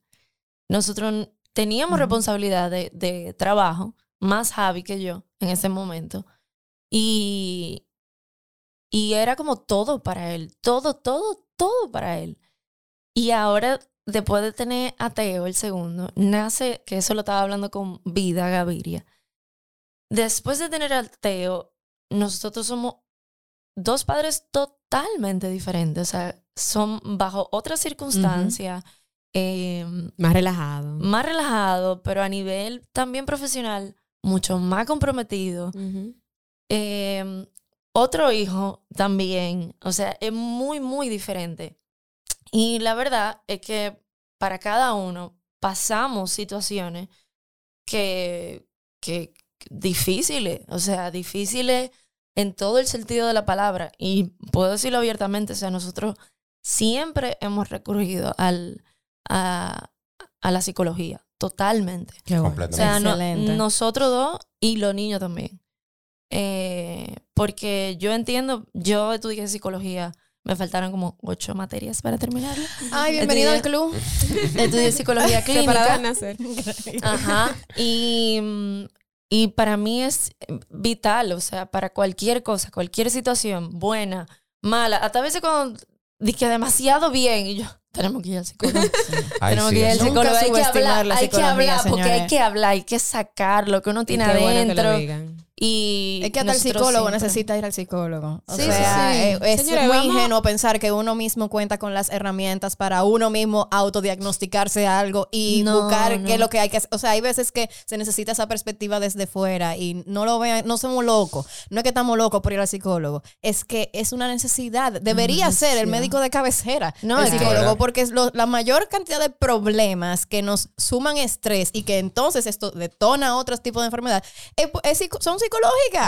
Nosotros teníamos responsabilidad de, de trabajo, más Javi que yo en ese momento. Y, y era como todo para él, todo, todo, todo para él. Y ahora, después de tener a Teo, el segundo, nace, que eso lo estaba hablando con Vida Gaviria. Después de tener a Teo, nosotros somos dos padres totalmente totalmente diferente. O sea, son bajo otras circunstancias, eh, Más relajado. más relajado, pero a nivel también profesional, mucho más comprometido. Eh, otro hijo también, o sea, es muy, muy diferente. Y la verdad es que para cada uno pasamos situaciones que, que difíciles, o sea, difíciles en todo el sentido de la palabra. Y puedo decirlo abiertamente, o sea, nosotros siempre hemos recurrido al, a, a la psicología, totalmente. Qué bueno. O Completamente. sea, no- nosotros dos y los niños también. Eh, porque yo entiendo, yo estudié psicología, me faltaron como ocho materias para terminarlo. Ay, bienvenido al club. Estudié psicología [laughs] Preparada a clínica. nacer. Ajá. Y, mm, y para mí es vital, o sea, para cualquier cosa, cualquier situación, buena, mala, hasta a veces cuando dije demasiado bien y yo, [laughs] tenemos que ir al psicólogo. [laughs] Ay, Tenemos sí, que ir al psicólogo. Hay que hablar, la hay que hablar, porque hay que hablar, hay que sacar lo que uno tiene qué bueno que adentro. lo digan. Y Es que hasta el psicólogo siempre- necesita ir al psicólogo. O Sí, sí, sea, sí. eh, es muy vamos- ingenuo pensar que uno mismo cuenta con las herramientas para uno mismo autodiagnosticarse algo y No, buscar no. qué es lo que hay que hacer. O sea, hay veces que se necesita esa perspectiva desde fuera y no lo vean, no somos locos. No es que estamos locos por ir al psicólogo, es que es una necesidad. Debería ser el médico de cabecera, No, el psicólogo, ¿Verdad? porque es lo- la mayor cantidad de problemas que nos suman estrés y que entonces esto detona otros tipos de enfermedades es- es psico- son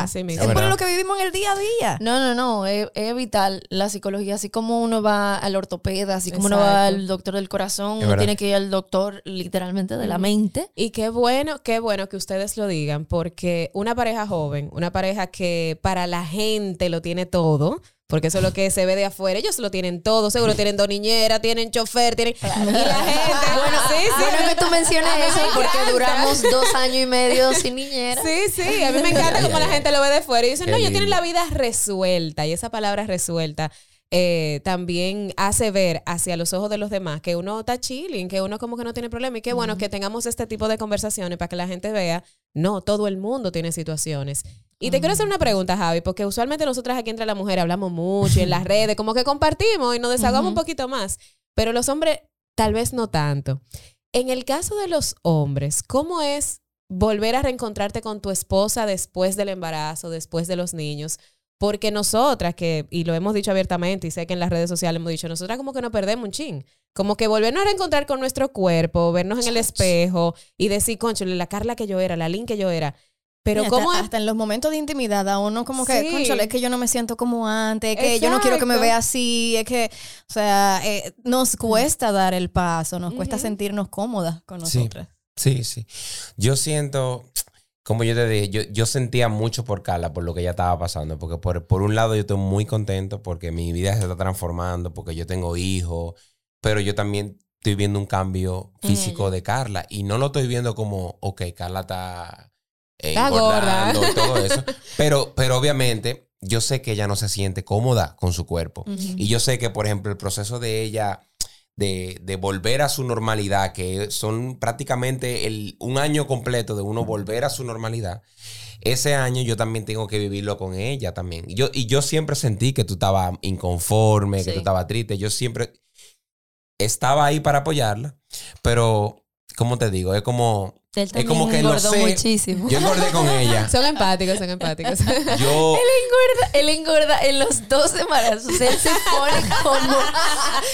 Así mismo. Es por lo que vivimos en el día a día. No, no, no, es, es vital la psicología, así como uno va al ortopeda, así como uno va al doctor del corazón, uno tiene que ir al doctor literalmente de la mente. Y qué bueno, qué bueno que ustedes lo digan, porque una pareja joven, una pareja que para la gente lo tiene todo, porque eso es lo que se ve de afuera, ellos lo tienen todo, seguro tienen dos niñeras, tienen chofer, tienen... Y la gente... Bueno, sí, sí. bueno que tú menciones eso me porque encanta. duramos dos años y medio sin niñera. Sí, sí, a mí me encanta cómo la gente lo ve de fuera y dicen, Qué no, ellos tienen la vida resuelta y esa palabra resuelta eh, también hace ver hacia los ojos de los demás que uno está chilling, que uno como que no tiene problema y qué bueno que tengamos este tipo de conversaciones para que la gente vea, no, todo el mundo tiene situaciones. Y te quiero hacer una pregunta, Javi, porque usualmente nosotras aquí entre las mujeres hablamos mucho y en las [laughs] redes, como que compartimos y nos desahogamos un poquito más, pero los hombres tal vez no tanto. En el caso de los hombres, ¿cómo es volver a reencontrarte con tu esposa después del embarazo, después de los niños? Porque nosotras, que, y lo hemos dicho abiertamente, y sé que en las redes sociales hemos dicho, nosotras como que nos perdemos un chin. Como que volvernos a reencontrar con nuestro cuerpo, vernos en el espejo y decir, concho, la Carla que yo era, la Lynn que yo era. Pero Mira, ¿cómo hasta, es? hasta en los momentos de intimidad a uno como que, Sí. "Cónchale, es que yo no me siento como antes, es que yo no quiero que me vea así, es que, o sea, eh, nos cuesta dar el paso, nos cuesta sentirnos cómodas con Sí. nosotras. Sí, sí. Yo siento, como yo te dije, yo, yo sentía mucho por Carla, por lo que ella estaba pasando, porque por, por un lado yo estoy muy contento porque mi vida se está transformando, porque yo tengo hijos, pero yo también estoy viendo un cambio En físico de Carla y no lo estoy viendo como, ok, Carla está, eh, Está engordando gorda. [laughs] y todo eso, pero, pero obviamente yo sé que ella no se siente cómoda con su cuerpo y yo sé que, por ejemplo, el proceso de ella de, de volver a su normalidad, que son prácticamente el, un año completo de uno volver a su normalidad, ese año yo también tengo que vivirlo con ella también. Y yo, y yo siempre sentí que tú estabas inconforme, que tú estabas triste. Yo siempre estaba ahí para apoyarla, pero, ¿cómo te digo? Es como... Él Es como que lo engordó sé. muchísimo. Yo engordé con [laughs] ella. Son empáticos, son empáticos. [laughs] Yo... [laughs] Él engorda, él engorda en los dos embarazos. Él se pone como.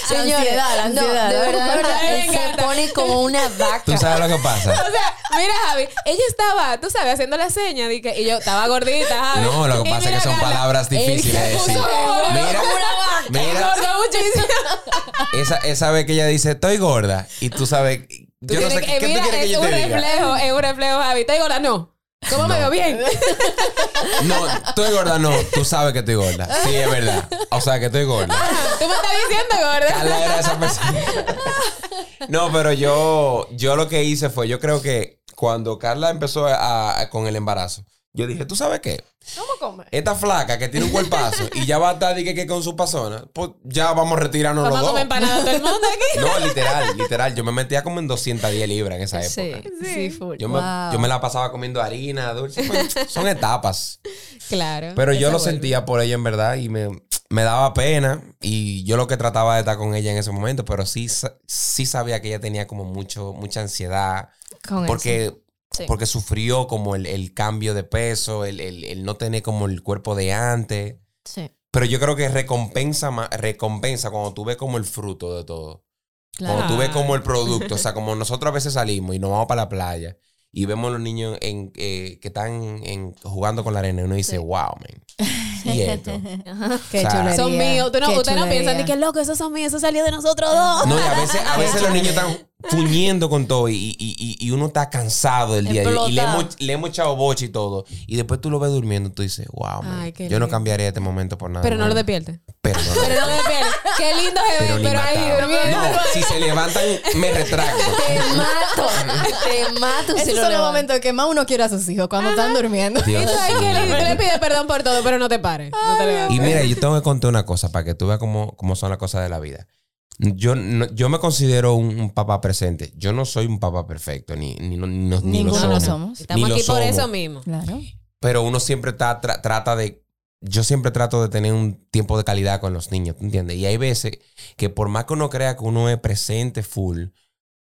Señores, ansiedad, la no, ansiedad. de verdad, de verdad, él se pone como una vaca. ¿Tú sabes lo que pasa? O sea, mira, Javi, ella estaba, tú sabes, haciendo la seña que, y yo estaba gordita, Javi. No, lo que pasa es que son palabras difíciles de decir. Mira, mira, Engordó muchísimo. esa, esa vez que ella dice, estoy gorda, y tú sabes, yo no sé qué, que- ¿qué tú mira, quieres que es yo un te diga. reflejo, es un reflejo, Javi. ¿Estoy gorda? No. ¿Cómo me No. veo bien? [laughs] No, estoy gorda, no, tú sabes que estoy gorda. Sí, es verdad. O sea, que estoy gorda. Tú me estás diciendo gorda. Carla era esa [laughs] persona. No, pero yo, yo lo que hice fue, yo creo que cuando Carla empezó a- a- con el embarazo, yo dije, ¿tú sabes qué? ¿Cómo come? Esta flaca que tiene un cuerpazo y ya va a estar que, que con su pasona, pues ya vamos a retirarnos Vamos a los comer dos. empanada todo el mundo aquí. [laughs] No, literal, literal. Yo me metía como en 210 libras en esa época. Sí, sí, full. Yo, me, yo me la pasaba comiendo harina, dulce. Pues, son etapas. Claro. Pero yo lo vuelve. sentía por ella en verdad y me, me daba pena y yo lo que trataba de estar con ella en ese momento, pero sí, sí sabía que ella tenía como mucho, mucha ansiedad Con porque, eso. Sí. porque sufrió como el, el cambio de peso, el, el- el no tener como el cuerpo de antes. Sí. Pero yo creo que recompensa, recompensa cuando tú ves como el fruto de todo. Cuando tú ves como el producto. O sea, como nosotros a veces salimos y nos vamos para la playa y vemos los niños en, eh, que están en- jugando con la arena y uno dice, wow, man. [laughs] Y esto. Qué O sea, chulería. Son míos. Tú no, qué ustedes no de que loco, esos son míos, eso salió de nosotros dos. No, y a veces, a veces los niños están [laughs] fuñendo con todo y, y- y- y uno está cansado del día y le hemos, le hemos echado boche y todo. Y después tú lo ves durmiendo y tú dices, wow, man, Ay, yo no lindo. cambiaría este momento por nada. Pero no lo despiertes. Pero no, [laughs] Pero no lo despiertes. Qué lindo se pero ve, pero ahí durmiendo. No, si se levantan, me retracto. Te mato. Te mato. si Esos lo son los momentos que más uno quiere a sus hijos cuando están durmiendo. Dios mío. lindo. Tú le pides perdón por todo, pero no te pares. No te levantes. Y mira, yo tengo que contar una cosa para que tú veas cómo, cómo son las cosas de la vida. Yo, no- yo me considero un, un papá presente. Yo no soy un papá perfecto, ni, ni, no- ni, no- ni lo Ninguno somos. lo somos. Estamos Ni lo aquí por somos. eso mismo. Claro. Pero uno siempre está, tra- trata de... Yo siempre trato de tener un tiempo de calidad con los niños, ¿tú entiendes? Y hay veces que por más que uno crea que uno es presente full,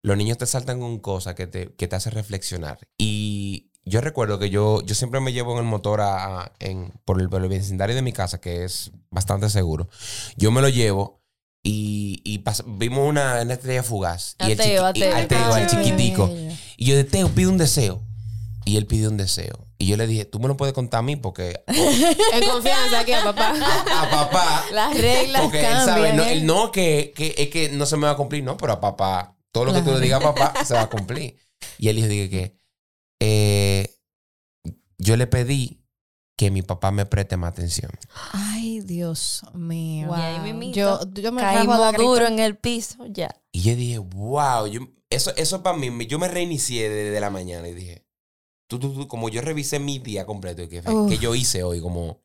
los niños te saltan con cosas que te, que te hacen reflexionar. Y yo recuerdo que yo, yo siempre me llevo en el motor a, a- en, por, el, por el vecindario de mi casa, que es bastante seguro. Yo me lo llevo y, y pas- vimos una, una estrella fugaz. y el Ateo, y- ateo. al Teo, al Ay, chiquitico. Y yo de Teo, pide un deseo. Y él pidió un deseo. Y yo le dije, tú me lo puedes contar a mí porque [laughs] En confianza aquí a papá. a papá. Las reglas Porque él cambian. sabe, no, ¿eh? él no que, que es que no se me va a cumplir, no, pero a papá, todo lo que tú le digas a papá se va a cumplir. Y él dijo, dije que eh, yo le pedí que mi papá me preste más atención. Ay, Dios mío. Y ahí Yo, yo me Caímos duro en el piso. Ya. Y yo dije, wow, yo, eso, eso para mí, yo me reinicié desde la mañana y dije, tú, tú, tú, como yo revisé mi día completo, que, que yo hice hoy, como...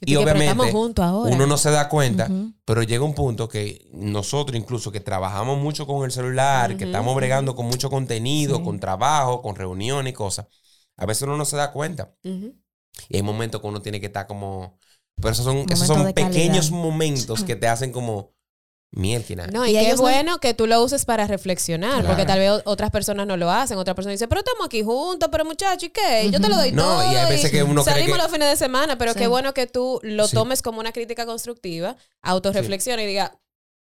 Y estamos obviamente juntos ahora. uno no se da cuenta, pero llega un punto que nosotros incluso que trabajamos mucho con el celular, que estamos bregando con mucho contenido, Sí. con trabajo, con reuniones y cosas, a veces uno no se da cuenta. Y hay momentos que uno tiene que estar como... Pero esos son, esos son calidad. pequeños momentos [clears throat] que te hacen como... Mierda. No, y, Y no- bueno que tú lo uses para reflexionar, Claro. porque tal vez otras personas no lo hacen, otras personas dicen, pero estamos aquí juntos, pero muchachos, ¿y qué? Yo te lo doy No, todo. y hay veces que uno cree Salimos que- los fines de semana, pero Sí. qué bueno que tú lo Sí. tomes como una crítica constructiva, autorreflexiona y diga,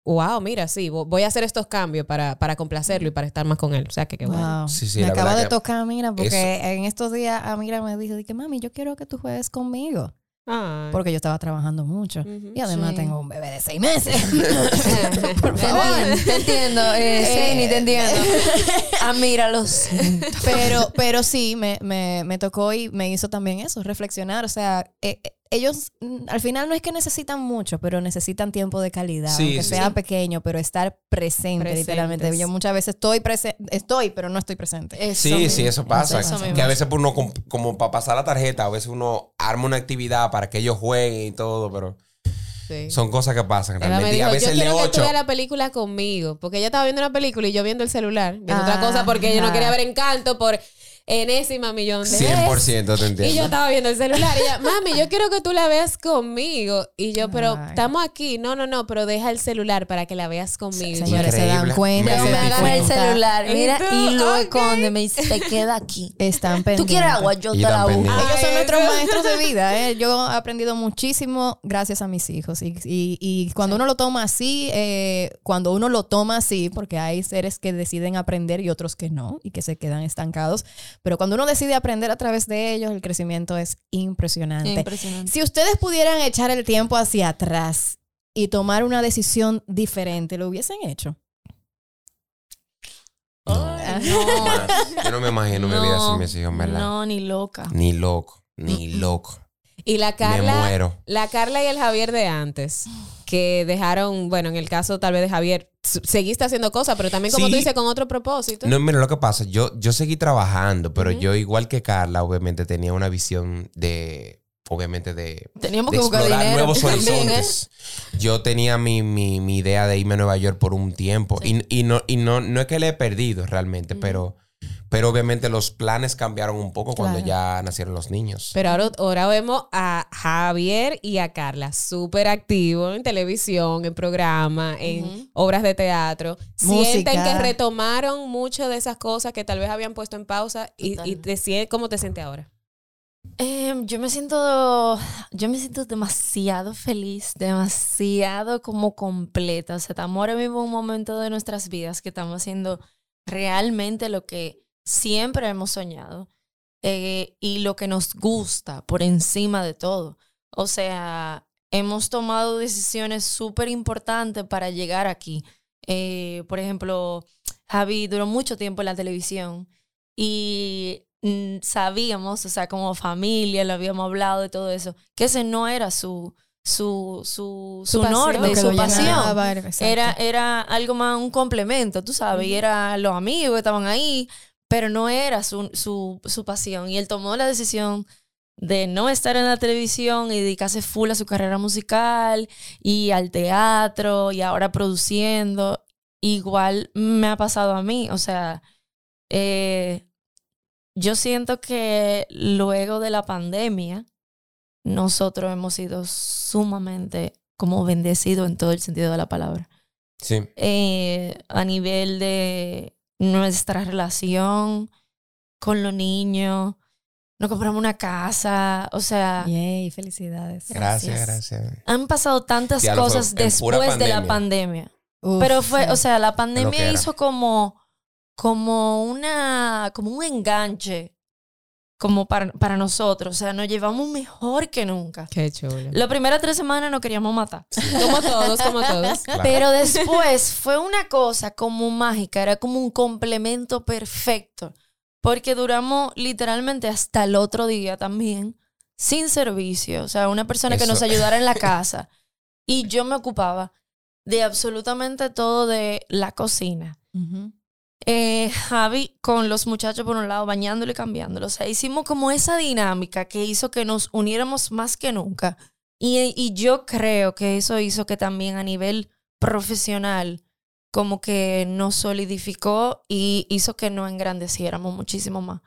wow, mira, sí, vo- voy a hacer estos cambios para, para complacerlo y para estar más con él. O sea, que qué bueno. Sí, sí, me acaba de tocar a Mira porque eso- en estos días Amira me dijo que mami yo quiero que tú juegues conmigo Ay. porque yo estaba trabajando mucho y además Sí. tengo un bebé de seis meses [laughs] por favor te entiendo. Eh, sí, ni te entiendo. [laughs] Admíralos. pero pero sí me, me, me tocó y me hizo también eso reflexionar o sea eh, eh, ellos mm, al final no es que necesitan mucho pero necesitan tiempo de calidad Sí, aunque sí. sea pequeño pero estar presente Presentes. literalmente yo muchas veces estoy presente estoy pero no estoy presente Sí, sí, eso pasa. Eso mismo. que a veces por uno, com- como para pasar la tarjeta, a veces uno arma una actividad para que ellos jueguen y todo, pero Sí. son cosas que pasan realmente. y a veces yo quiero que tú 8. veas la película conmigo. Porque ella estaba viendo una película y yo viendo el celular, viendo otra Ah, cosa porque ella no quería ver encanto por enésima millón de 100% veces. te Y yo entiendo. estaba viendo el celular y ella, mami, yo quiero que tú la veas conmigo. Y yo, pero Ay. estamos aquí. No, no, no, pero deja el celular para que la veas conmigo. Y señores se dan cuenta Me No se me agarra el celular, mira, Y tú, y lo ok. esconde. Me dice, te queda aquí. están ¿Tú pendientes quieres agua? Yo te Y la busco. Ellos son nuestros maestros de vida. ¿eh? [laughs] Yo he aprendido muchísimo gracias a mis hijos. Y, y- y cuando uno lo toma así, eh, cuando uno lo toma así, porque hay seres que deciden aprender y otros que no, y que se quedan estancados, pero cuando uno decide aprender a través de ellos, el crecimiento es impresionante. Impresionante. Si ustedes pudieran echar el tiempo hacia atrás y tomar una decisión diferente, ¿lo hubiesen hecho? No, Yo no me imagino mi vida sin mis hijos, en ¿verdad? No, ni loca. Ni loco, ni loco. Y la Me Carla, muero. la Carla y el Javier de antes, que dejaron, bueno, en el caso tal vez de Javier, seguiste haciendo cosas, pero también como Sí. tú dices, con otro propósito. No, mira, lo que pasa, yo, yo seguí trabajando, pero yo, igual que Carla, obviamente tenía una visión de, obviamente, de, Teníamos de que buscar explorar dinero. nuevos ¿eh? horizontes. Yo tenía mi, mi, mi idea de irme a Nueva York por un tiempo. Y, y no, y no, no es que le he perdido realmente, pero, Pero obviamente los planes cambiaron un poco cuando Claro. ya nacieron los niños. Pero ahora, ahora vemos a Javier y a Carla súper activos en televisión, en programa, en obras de teatro. Música. Sienten que retomaron mucho de esas cosas que tal vez habían puesto en pausa y, y te ¿cómo te sientes ahora? Em, yo me siento, yo me siento demasiado feliz, demasiado como completa. O sea, estamos ahora mismo en un momento de nuestras vidas que estamos haciendo realmente lo que siempre hemos soñado eh, y lo que nos gusta por encima de todo. O sea, hemos tomado decisiones súper importantes para llegar aquí. Eh, por ejemplo, Javi duró mucho tiempo en la televisión y mm, sabíamos, o sea, como familia, lo habíamos hablado de todo eso, que ese no era su, su, su, su, norte, su pasión. llenaba, era- exacto. Era, era algo más un complemento, tú sabes, y era los amigos que estaban ahí, pero no era su, su, su pasión. Y él tomó la decisión de no estar en la televisión y dedicarse full a su carrera musical y al teatro y ahora produciendo. Igual me ha pasado a mí, o sea, eh, yo siento que luego de la pandemia, nosotros hemos sido sumamente como bendecidos en todo el sentido de la palabra. Sí. Eh, a nivel de nuestra relación con los niños, nos compramos una casa, o sea, Yay, felicidades. Gracias, Gracias. gracias. han pasado tantas cosas fue después de la pandemia. Uf, Pero fue, sí. o sea, la pandemia hizo como, como una, como un enganche, como para, para nosotros. O sea, nos llevamos mejor que nunca. Qué chulo. Las primeras tres semanas nos queríamos matar. Como todos, como todos. Claro. [laughs] Pero después fue una cosa como mágica, era como un complemento perfecto. Porque duramos literalmente hasta el otro día también sin servicio. O sea, una persona que nos ayudara en la [laughs] casa. Y yo me ocupaba de absolutamente todo de la cocina. Eh, Javi con los muchachos por un lado, bañándolo y cambiándolo. O sea, hicimos como esa dinámica que hizo que nos uniéramos más que nunca. Y, y yo creo que eso hizo que también a nivel profesional como que nos solidificó y hizo que nos engrandeciéramos muchísimo más.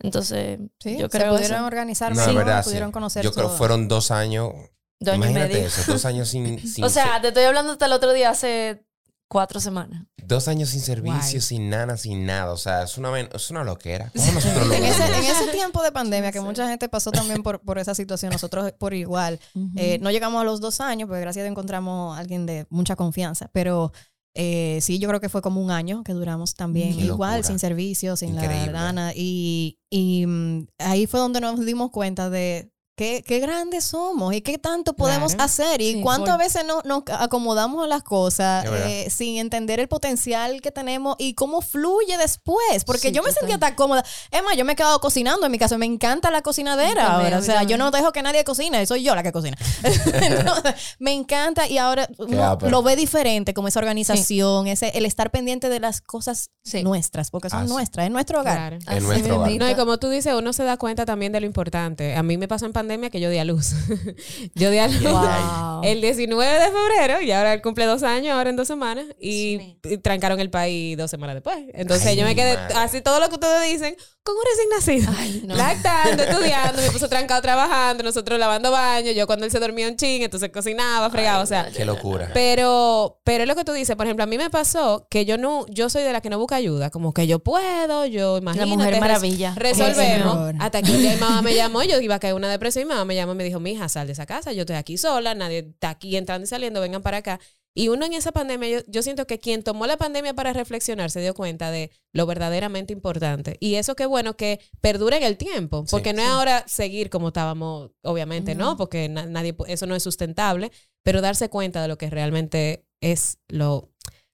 Entonces, Sí, yo se creo pudieron eso. organizar No, verdad, sí. pudieron conocer Yo creo que fueron dos años. Dos años y imagínate medio. eso, dos años sin, [laughs] sin O sea, ser- te estoy hablando hasta el otro día, hace cuatro semanas. dos años sin servicio, Guay. sin nada, sin nada. O sea, es una, es una loquera. ¿Cómo nosotros lo En ese, en ese tiempo de pandemia, que Sí. mucha gente pasó también por, por esa situación, nosotros por igual, eh, no llegamos a los dos años, porque gracias a Dios encontramos a alguien de mucha confianza, pero eh, sí, yo creo que fue como un año que duramos también Qué igual, locura. sin servicio, sin Increíble. la lana, y, y mm, ahí fue donde nos dimos cuenta de qué, qué grandes somos y qué tanto podemos Claro. hacer y Sí, cuántas veces no- nos acomodamos a las cosas eh, sin entender el potencial que tenemos y cómo fluye después, porque Sí, yo me total. sentía tan cómoda. Es más, yo me he quedado cocinando en mi casa. Me encanta la cocinadera También, ahora. O sea, yo no dejo que nadie cocine, soy yo la que cocina. [laughs] [laughs] Entonces, me encanta y ahora uno lo ve diferente, como esa organización, ese, el estar pendiente de las cosas Sí. nuestras, porque son nuestras, es nuestro hogar. Claro. En nuestro hogar. No, y como tú dices, uno se da cuenta también de lo importante. A mí me pasó en pandemia que yo di a luz. [laughs] yo di a luz Wow. el 19 de febrero y ahora él cumple dos años, ahora en dos semanas, y, Sí. y trancaron el país dos semanas después. Entonces Ay, yo me mi quedé madre. así todo lo que ustedes dicen con un recién nacido. Ay, no. Lactando, [laughs] estudiando, me puso trancado trabajando, nosotros lavando baño, yo cuando él se dormía un ching, entonces cocinaba, fregaba, o sea, Qué locura. pero, pero es lo que tú dices, por ejemplo, a mí me pasó que yo no, yo soy de la que no busca ayuda, como que yo puedo, yo imagino. Mujer Maravilla. Resolvemos. Hasta que un día mi mamá me llamó, y yo iba a caer una depresión y mi mamá me llamó y me dijo, mija, sal de esa casa, yo estoy aquí sola, nadie está aquí entrando y saliendo, vengan para acá. Y uno en esa pandemia, yo, yo siento que quien tomó la pandemia para reflexionar se dio cuenta de lo verdaderamente importante. Y eso qué bueno que perdure en el tiempo, Sí. porque no es ahora seguir como estábamos, obviamente, ¿no? Porque na- nadie, eso no es sustentable, pero darse cuenta de lo que realmente es lo,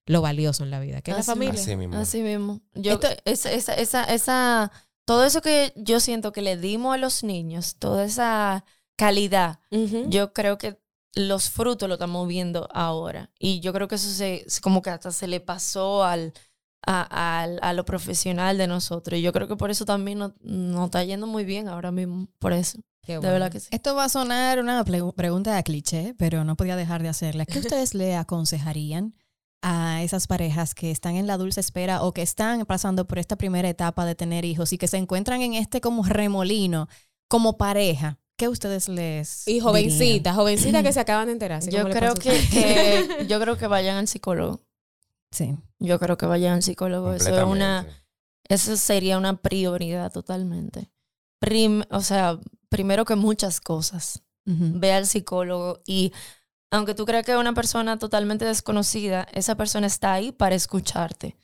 lo valioso en la vida, que es la Así familia. Así mismo. Así mismo. Yo, Esto- esa, esa, esa, esa- todo eso que yo siento que le dimos a los niños, toda esa calidad, yo creo que los frutos lo estamos viendo ahora. Y yo creo que eso se, se- como que hasta se le pasó al, a, lo profesional de nosotros. Y yo creo que por eso también nos, nos está yendo muy bien ahora mismo. Por eso. Qué De bueno. verdad que sí. Esto va a sonar una pregunta de cliché, pero no podía dejar de hacerla. ¿Qué [laughs] ustedes le aconsejarían a esas parejas que están en la dulce espera o que están pasando por esta primera etapa de tener hijos y que se encuentran en este como remolino como pareja? ¿Qué ustedes les Y dirían? jovencitas, jovencitas que [clears throat] se acaban de enterar. Yo creo que, [laughs] yo creo que vayan al psicólogo. Sí. Yo creo que vayan al psicólogo. Eso es una, eso sería una prioridad totalmente. Prim- o sea, primero que muchas cosas. Ujú. Ve al psicólogo y aunque tú creas que es una persona totalmente desconocida, esa persona está ahí para escucharte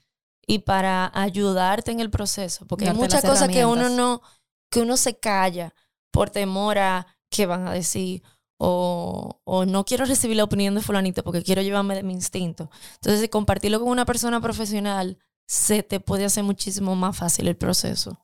y para ayudarte en el proceso. Porque hay muchas cosas que uno no, que uno se calla por temor a qué van a decir. O, o no quiero recibir la opinión de fulanito porque quiero llevarme de mi instinto. Entonces, si compartirlo con una persona profesional, se te puede hacer muchísimo más fácil el proceso.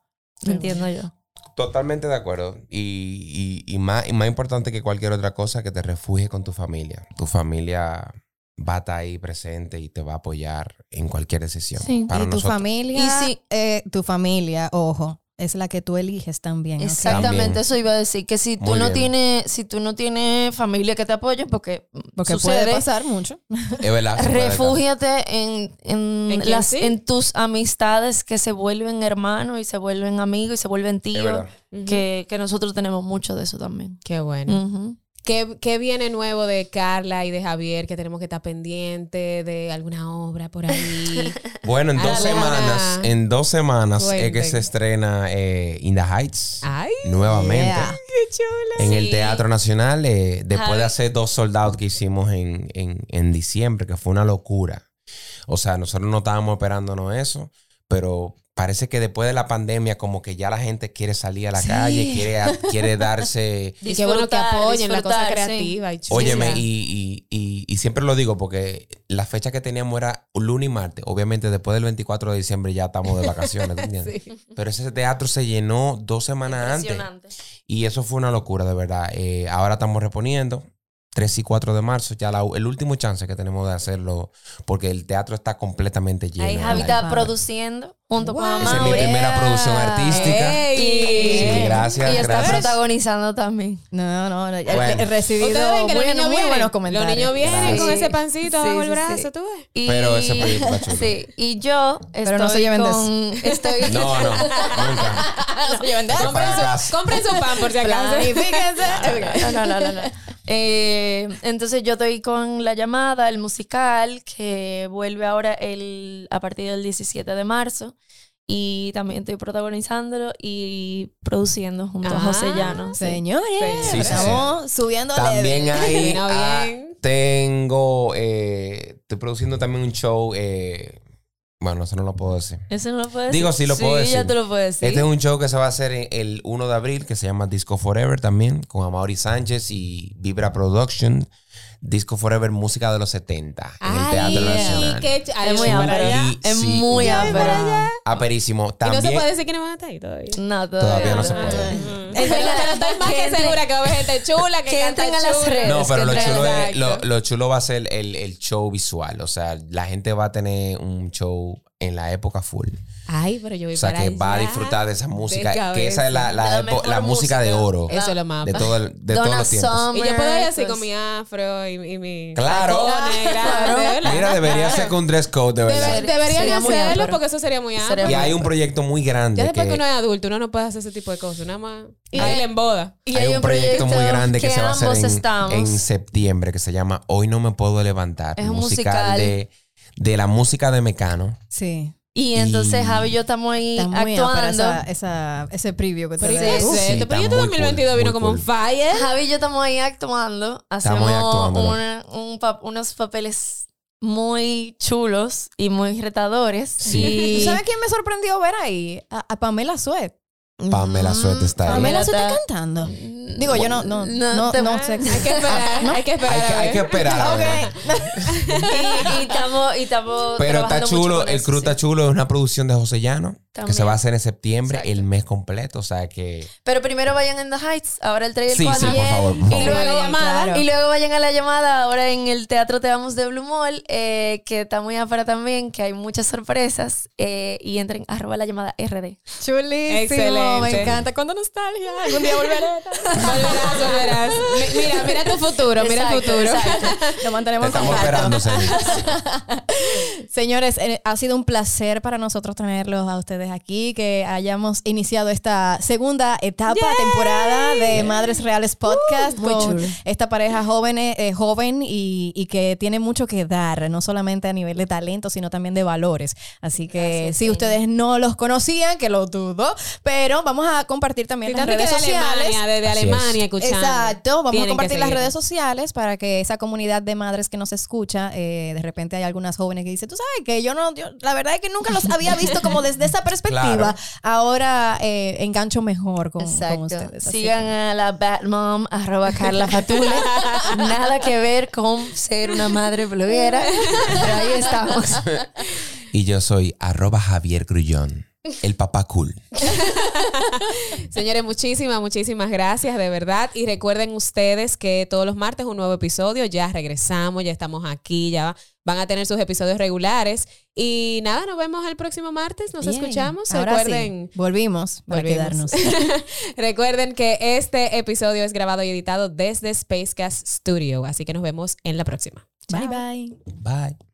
Entiendo yo. Totalmente de acuerdo. Y, y- y más, y más importante que cualquier otra cosa, que te refugies con tu familia. Tu familia va a estar ahí presente y te va a apoyar en cualquier decisión. Sí. Para y tu nosotros. familia, Y si- eh, tu familia, ojo, es la que tú eliges también. Exactamente, También. eso iba a decir que si tú Muy no bien. tienes, si tú no tienes familia que te apoye, porque, Porque sucede, puede pasar mucho. Es verdad. refúgiate en, en, ¿En quién las, sí? en tus amistades que se vuelven hermanos y se vuelven amigos y se vuelven tíos, que, que nosotros tenemos mucho de eso también. Qué bueno. ¿Qué, qué viene nuevo de Carla y de Javier que tenemos que estar pendiente de alguna obra por ahí? [laughs] Bueno, en dos semanas, en dos semanas es que se estrena eh, In the Heights Ay, nuevamente. Yeah. qué chula. En el. Teatro Nacional, eh, después Javi. de hacer dos soldados que hicimos en, en, en diciembre, que fue una locura. O sea, nosotros no estábamos esperándonos eso, pero parece que después de la pandemia, como que ya la gente quiere salir a la Sí. calle, quiere, quiere [laughs] darse. Y qué bueno que apoyen la cosa disfrutar, sí. creativa y chula. Óyeme, y, y, y, y siempre lo digo porque la fecha que teníamos era lunes y martes. Obviamente, después del 24 de diciembre ya estamos de vacaciones, ¿tú [laughs] entiendes? Sí. Pero ese teatro se llenó dos semanas antes. Y eso fue una locura, de verdad. Eh, ahora estamos reponiendo. 3 y 4 de marzo, ya la- el último chance que tenemos de hacerlo, porque el teatro está completamente lleno. Ahí Javi está produciendo junto con Wow. mamá. Esa es mi primera producción artística. Ey. Sí, gracias, Y está gracias. protagonizando también. No, no, no. He- Bueno. He recibido muy, niños muy buenos comentarios. Los niños vienen Gracias. con Sí. ese pancito Sí, bajo el sí, brazo, sí. tú ves. Y, Pero ese proyecto está chulo. Sí, y yo estoy Pero [laughs] [laughs] no se lleven de eso. con... Estoy, No, no, nunca. Se llevan de eso. para casa. Compren su pan por si acaso. Planifíquense. [laughs] No, no, no, no, no. Eh, entonces yo estoy con La Llamada, el musical, que vuelve ahora el, a partir del 17 de marzo. Y también estoy protagonizándolo y produciendo junto a Ah, José Llano. Señores, Sí, sí, sí. estamos subiendo También. Vino ah, bien. tengo. eh, estoy produciendo también un show. eh, bueno, eso no lo puedo decir. ¿Eso no lo puedes Digo, sí lo puedo Sí, ya decir. te lo puedes decir. Este es un show que se va a hacer el 1 de abril, que se llama Disco Forever también, con Amaury Sánchez y Vibra Production. Disco Forever, música de los 70, en el Ay, Teatro sí, Nacional. qué ch- Ay, Es muy allá. Es sí, muy. Aperísimo. Y no También, se puede decir quiénes van a estar ahí todavía. No, Todavía no se no. Puede. Mm. Estoy, estoy más que segura que va a haber gente chula, que, que canta entren a las redes. No, pero lo chulo, es, lo, lo chulo va a ser el, el show visual. O sea, la gente va a tener un show en la época full. Ay, pero yo voy O sea, para que va a disfrutar de esa música. que esa es la, la, La epo- mejor la música de oro. Eso es lo más. De, todo el- de todos los tiempos. Summer, Y yo puedo ir así pues, con mi afro y, y mi. Claro. [laughs] ¿verdad? Mira, debería ser con dress code, de verdad. Debe- deberían hacerlo porque eso sería muy amplio. Y hay un proyecto muy grande. Ya después que que- uno es adulto, uno no puede hacer ese tipo de cosas. Nada más. Y- Ahí en boda. Y hay un proyecto, muy grande que, se va a hacer en, en septiembre que se llama Hoy no me puedo levantar. Es un musical. de, de la música de Mecano. Sí. Y entonces Y- Javi y yo estamos ahí Está actuando. esa, esa, ese preview que te Pero ¿y ves. qué es Sí, está Pero yo tu muy 2022 cool, vino como un cool. fire. Javi y yo estamos ahí actuando. Hacemos Estamos ahí actuándolo. una- un pa- unos papeles muy chulos y muy retadores. Sí. Y ¿Tú sabes quién me sorprendió ver ahí? A, a Pamela Suet. Pamela Suet está ahí. Pamela Suet está- está cantando. Digo, yo no, no, no, no, sé. [laughs] Hay que esperar. Hay que esperar. Hay que, esperar. [laughs] y, estamos, y estamos Pero está chulo, el crew sí. está chulo, es una producción de José Llano. Que se va a hacer en septiembre, Exacto. el mes completo. O sea que. Pero primero vayan en The Heights, ahora el 3 y el Sí, 4. sí, por favor, por Y luego, Claro. y luego vayan a la llamada ahora en el Teatro Te Vamos de Blue Mall, eh, que está muy afuera también, que hay muchas sorpresas. eh, y entren arroba la llamada RD. Chulísimo. Excelente. Me encanta. ¿Cuánto nostalgia? Algún día volveré. [laughs] Volverás, volverás. Mi- Mira, mira tu futuro, mira el futuro. exacto. Lo Te mantenemos en estamos esperando. [laughs] Señores, eh, ha sido un placer para nosotros tenerlos a ustedes aquí, que hayamos iniciado esta segunda etapa, temporada de Madres Reales Podcast muy con esta pareja joven, eh, joven y, y que tiene mucho que dar, no solamente a nivel de talento, sino también de valores. Así que Gracias, si ustedes no los conocían, que lo dudo, pero vamos a compartir también las redes de sociales. Alemania, desde Así Alemania, es. escuchando. Exacto, vamos Tienen a compartir las redes sociales para que esa comunidad de madres que nos escucha, eh, de repente hay algunas jóvenes que dicen, tú sabes que yo no, yo- la verdad es que nunca los había visto como desde esa perspectiva, Claro. ahora eh, engancho mejor con, ustedes. Así Sigan a la Batmom, arroba Carla Fatule. [laughs] Nada que ver con ser una madre bloguera, pero ahí estamos. Y yo soy arroba Javier Grullón, el papá cool. Señores, muchísimas, muchísimas gracias, de verdad. Y recuerden ustedes que todos los martes un nuevo episodio. Ya regresamos, ya estamos aquí, ya van a tener sus episodios regulares. Y nada, nos vemos el próximo martes. Nos Bien. escuchamos. Ahora sí, recuerden. volvimos para Volvimos. quedarnos. [laughs] Recuerden que este episodio es grabado y editado desde Spacecast Studio. Así que nos vemos en la próxima. bye bye. Bye.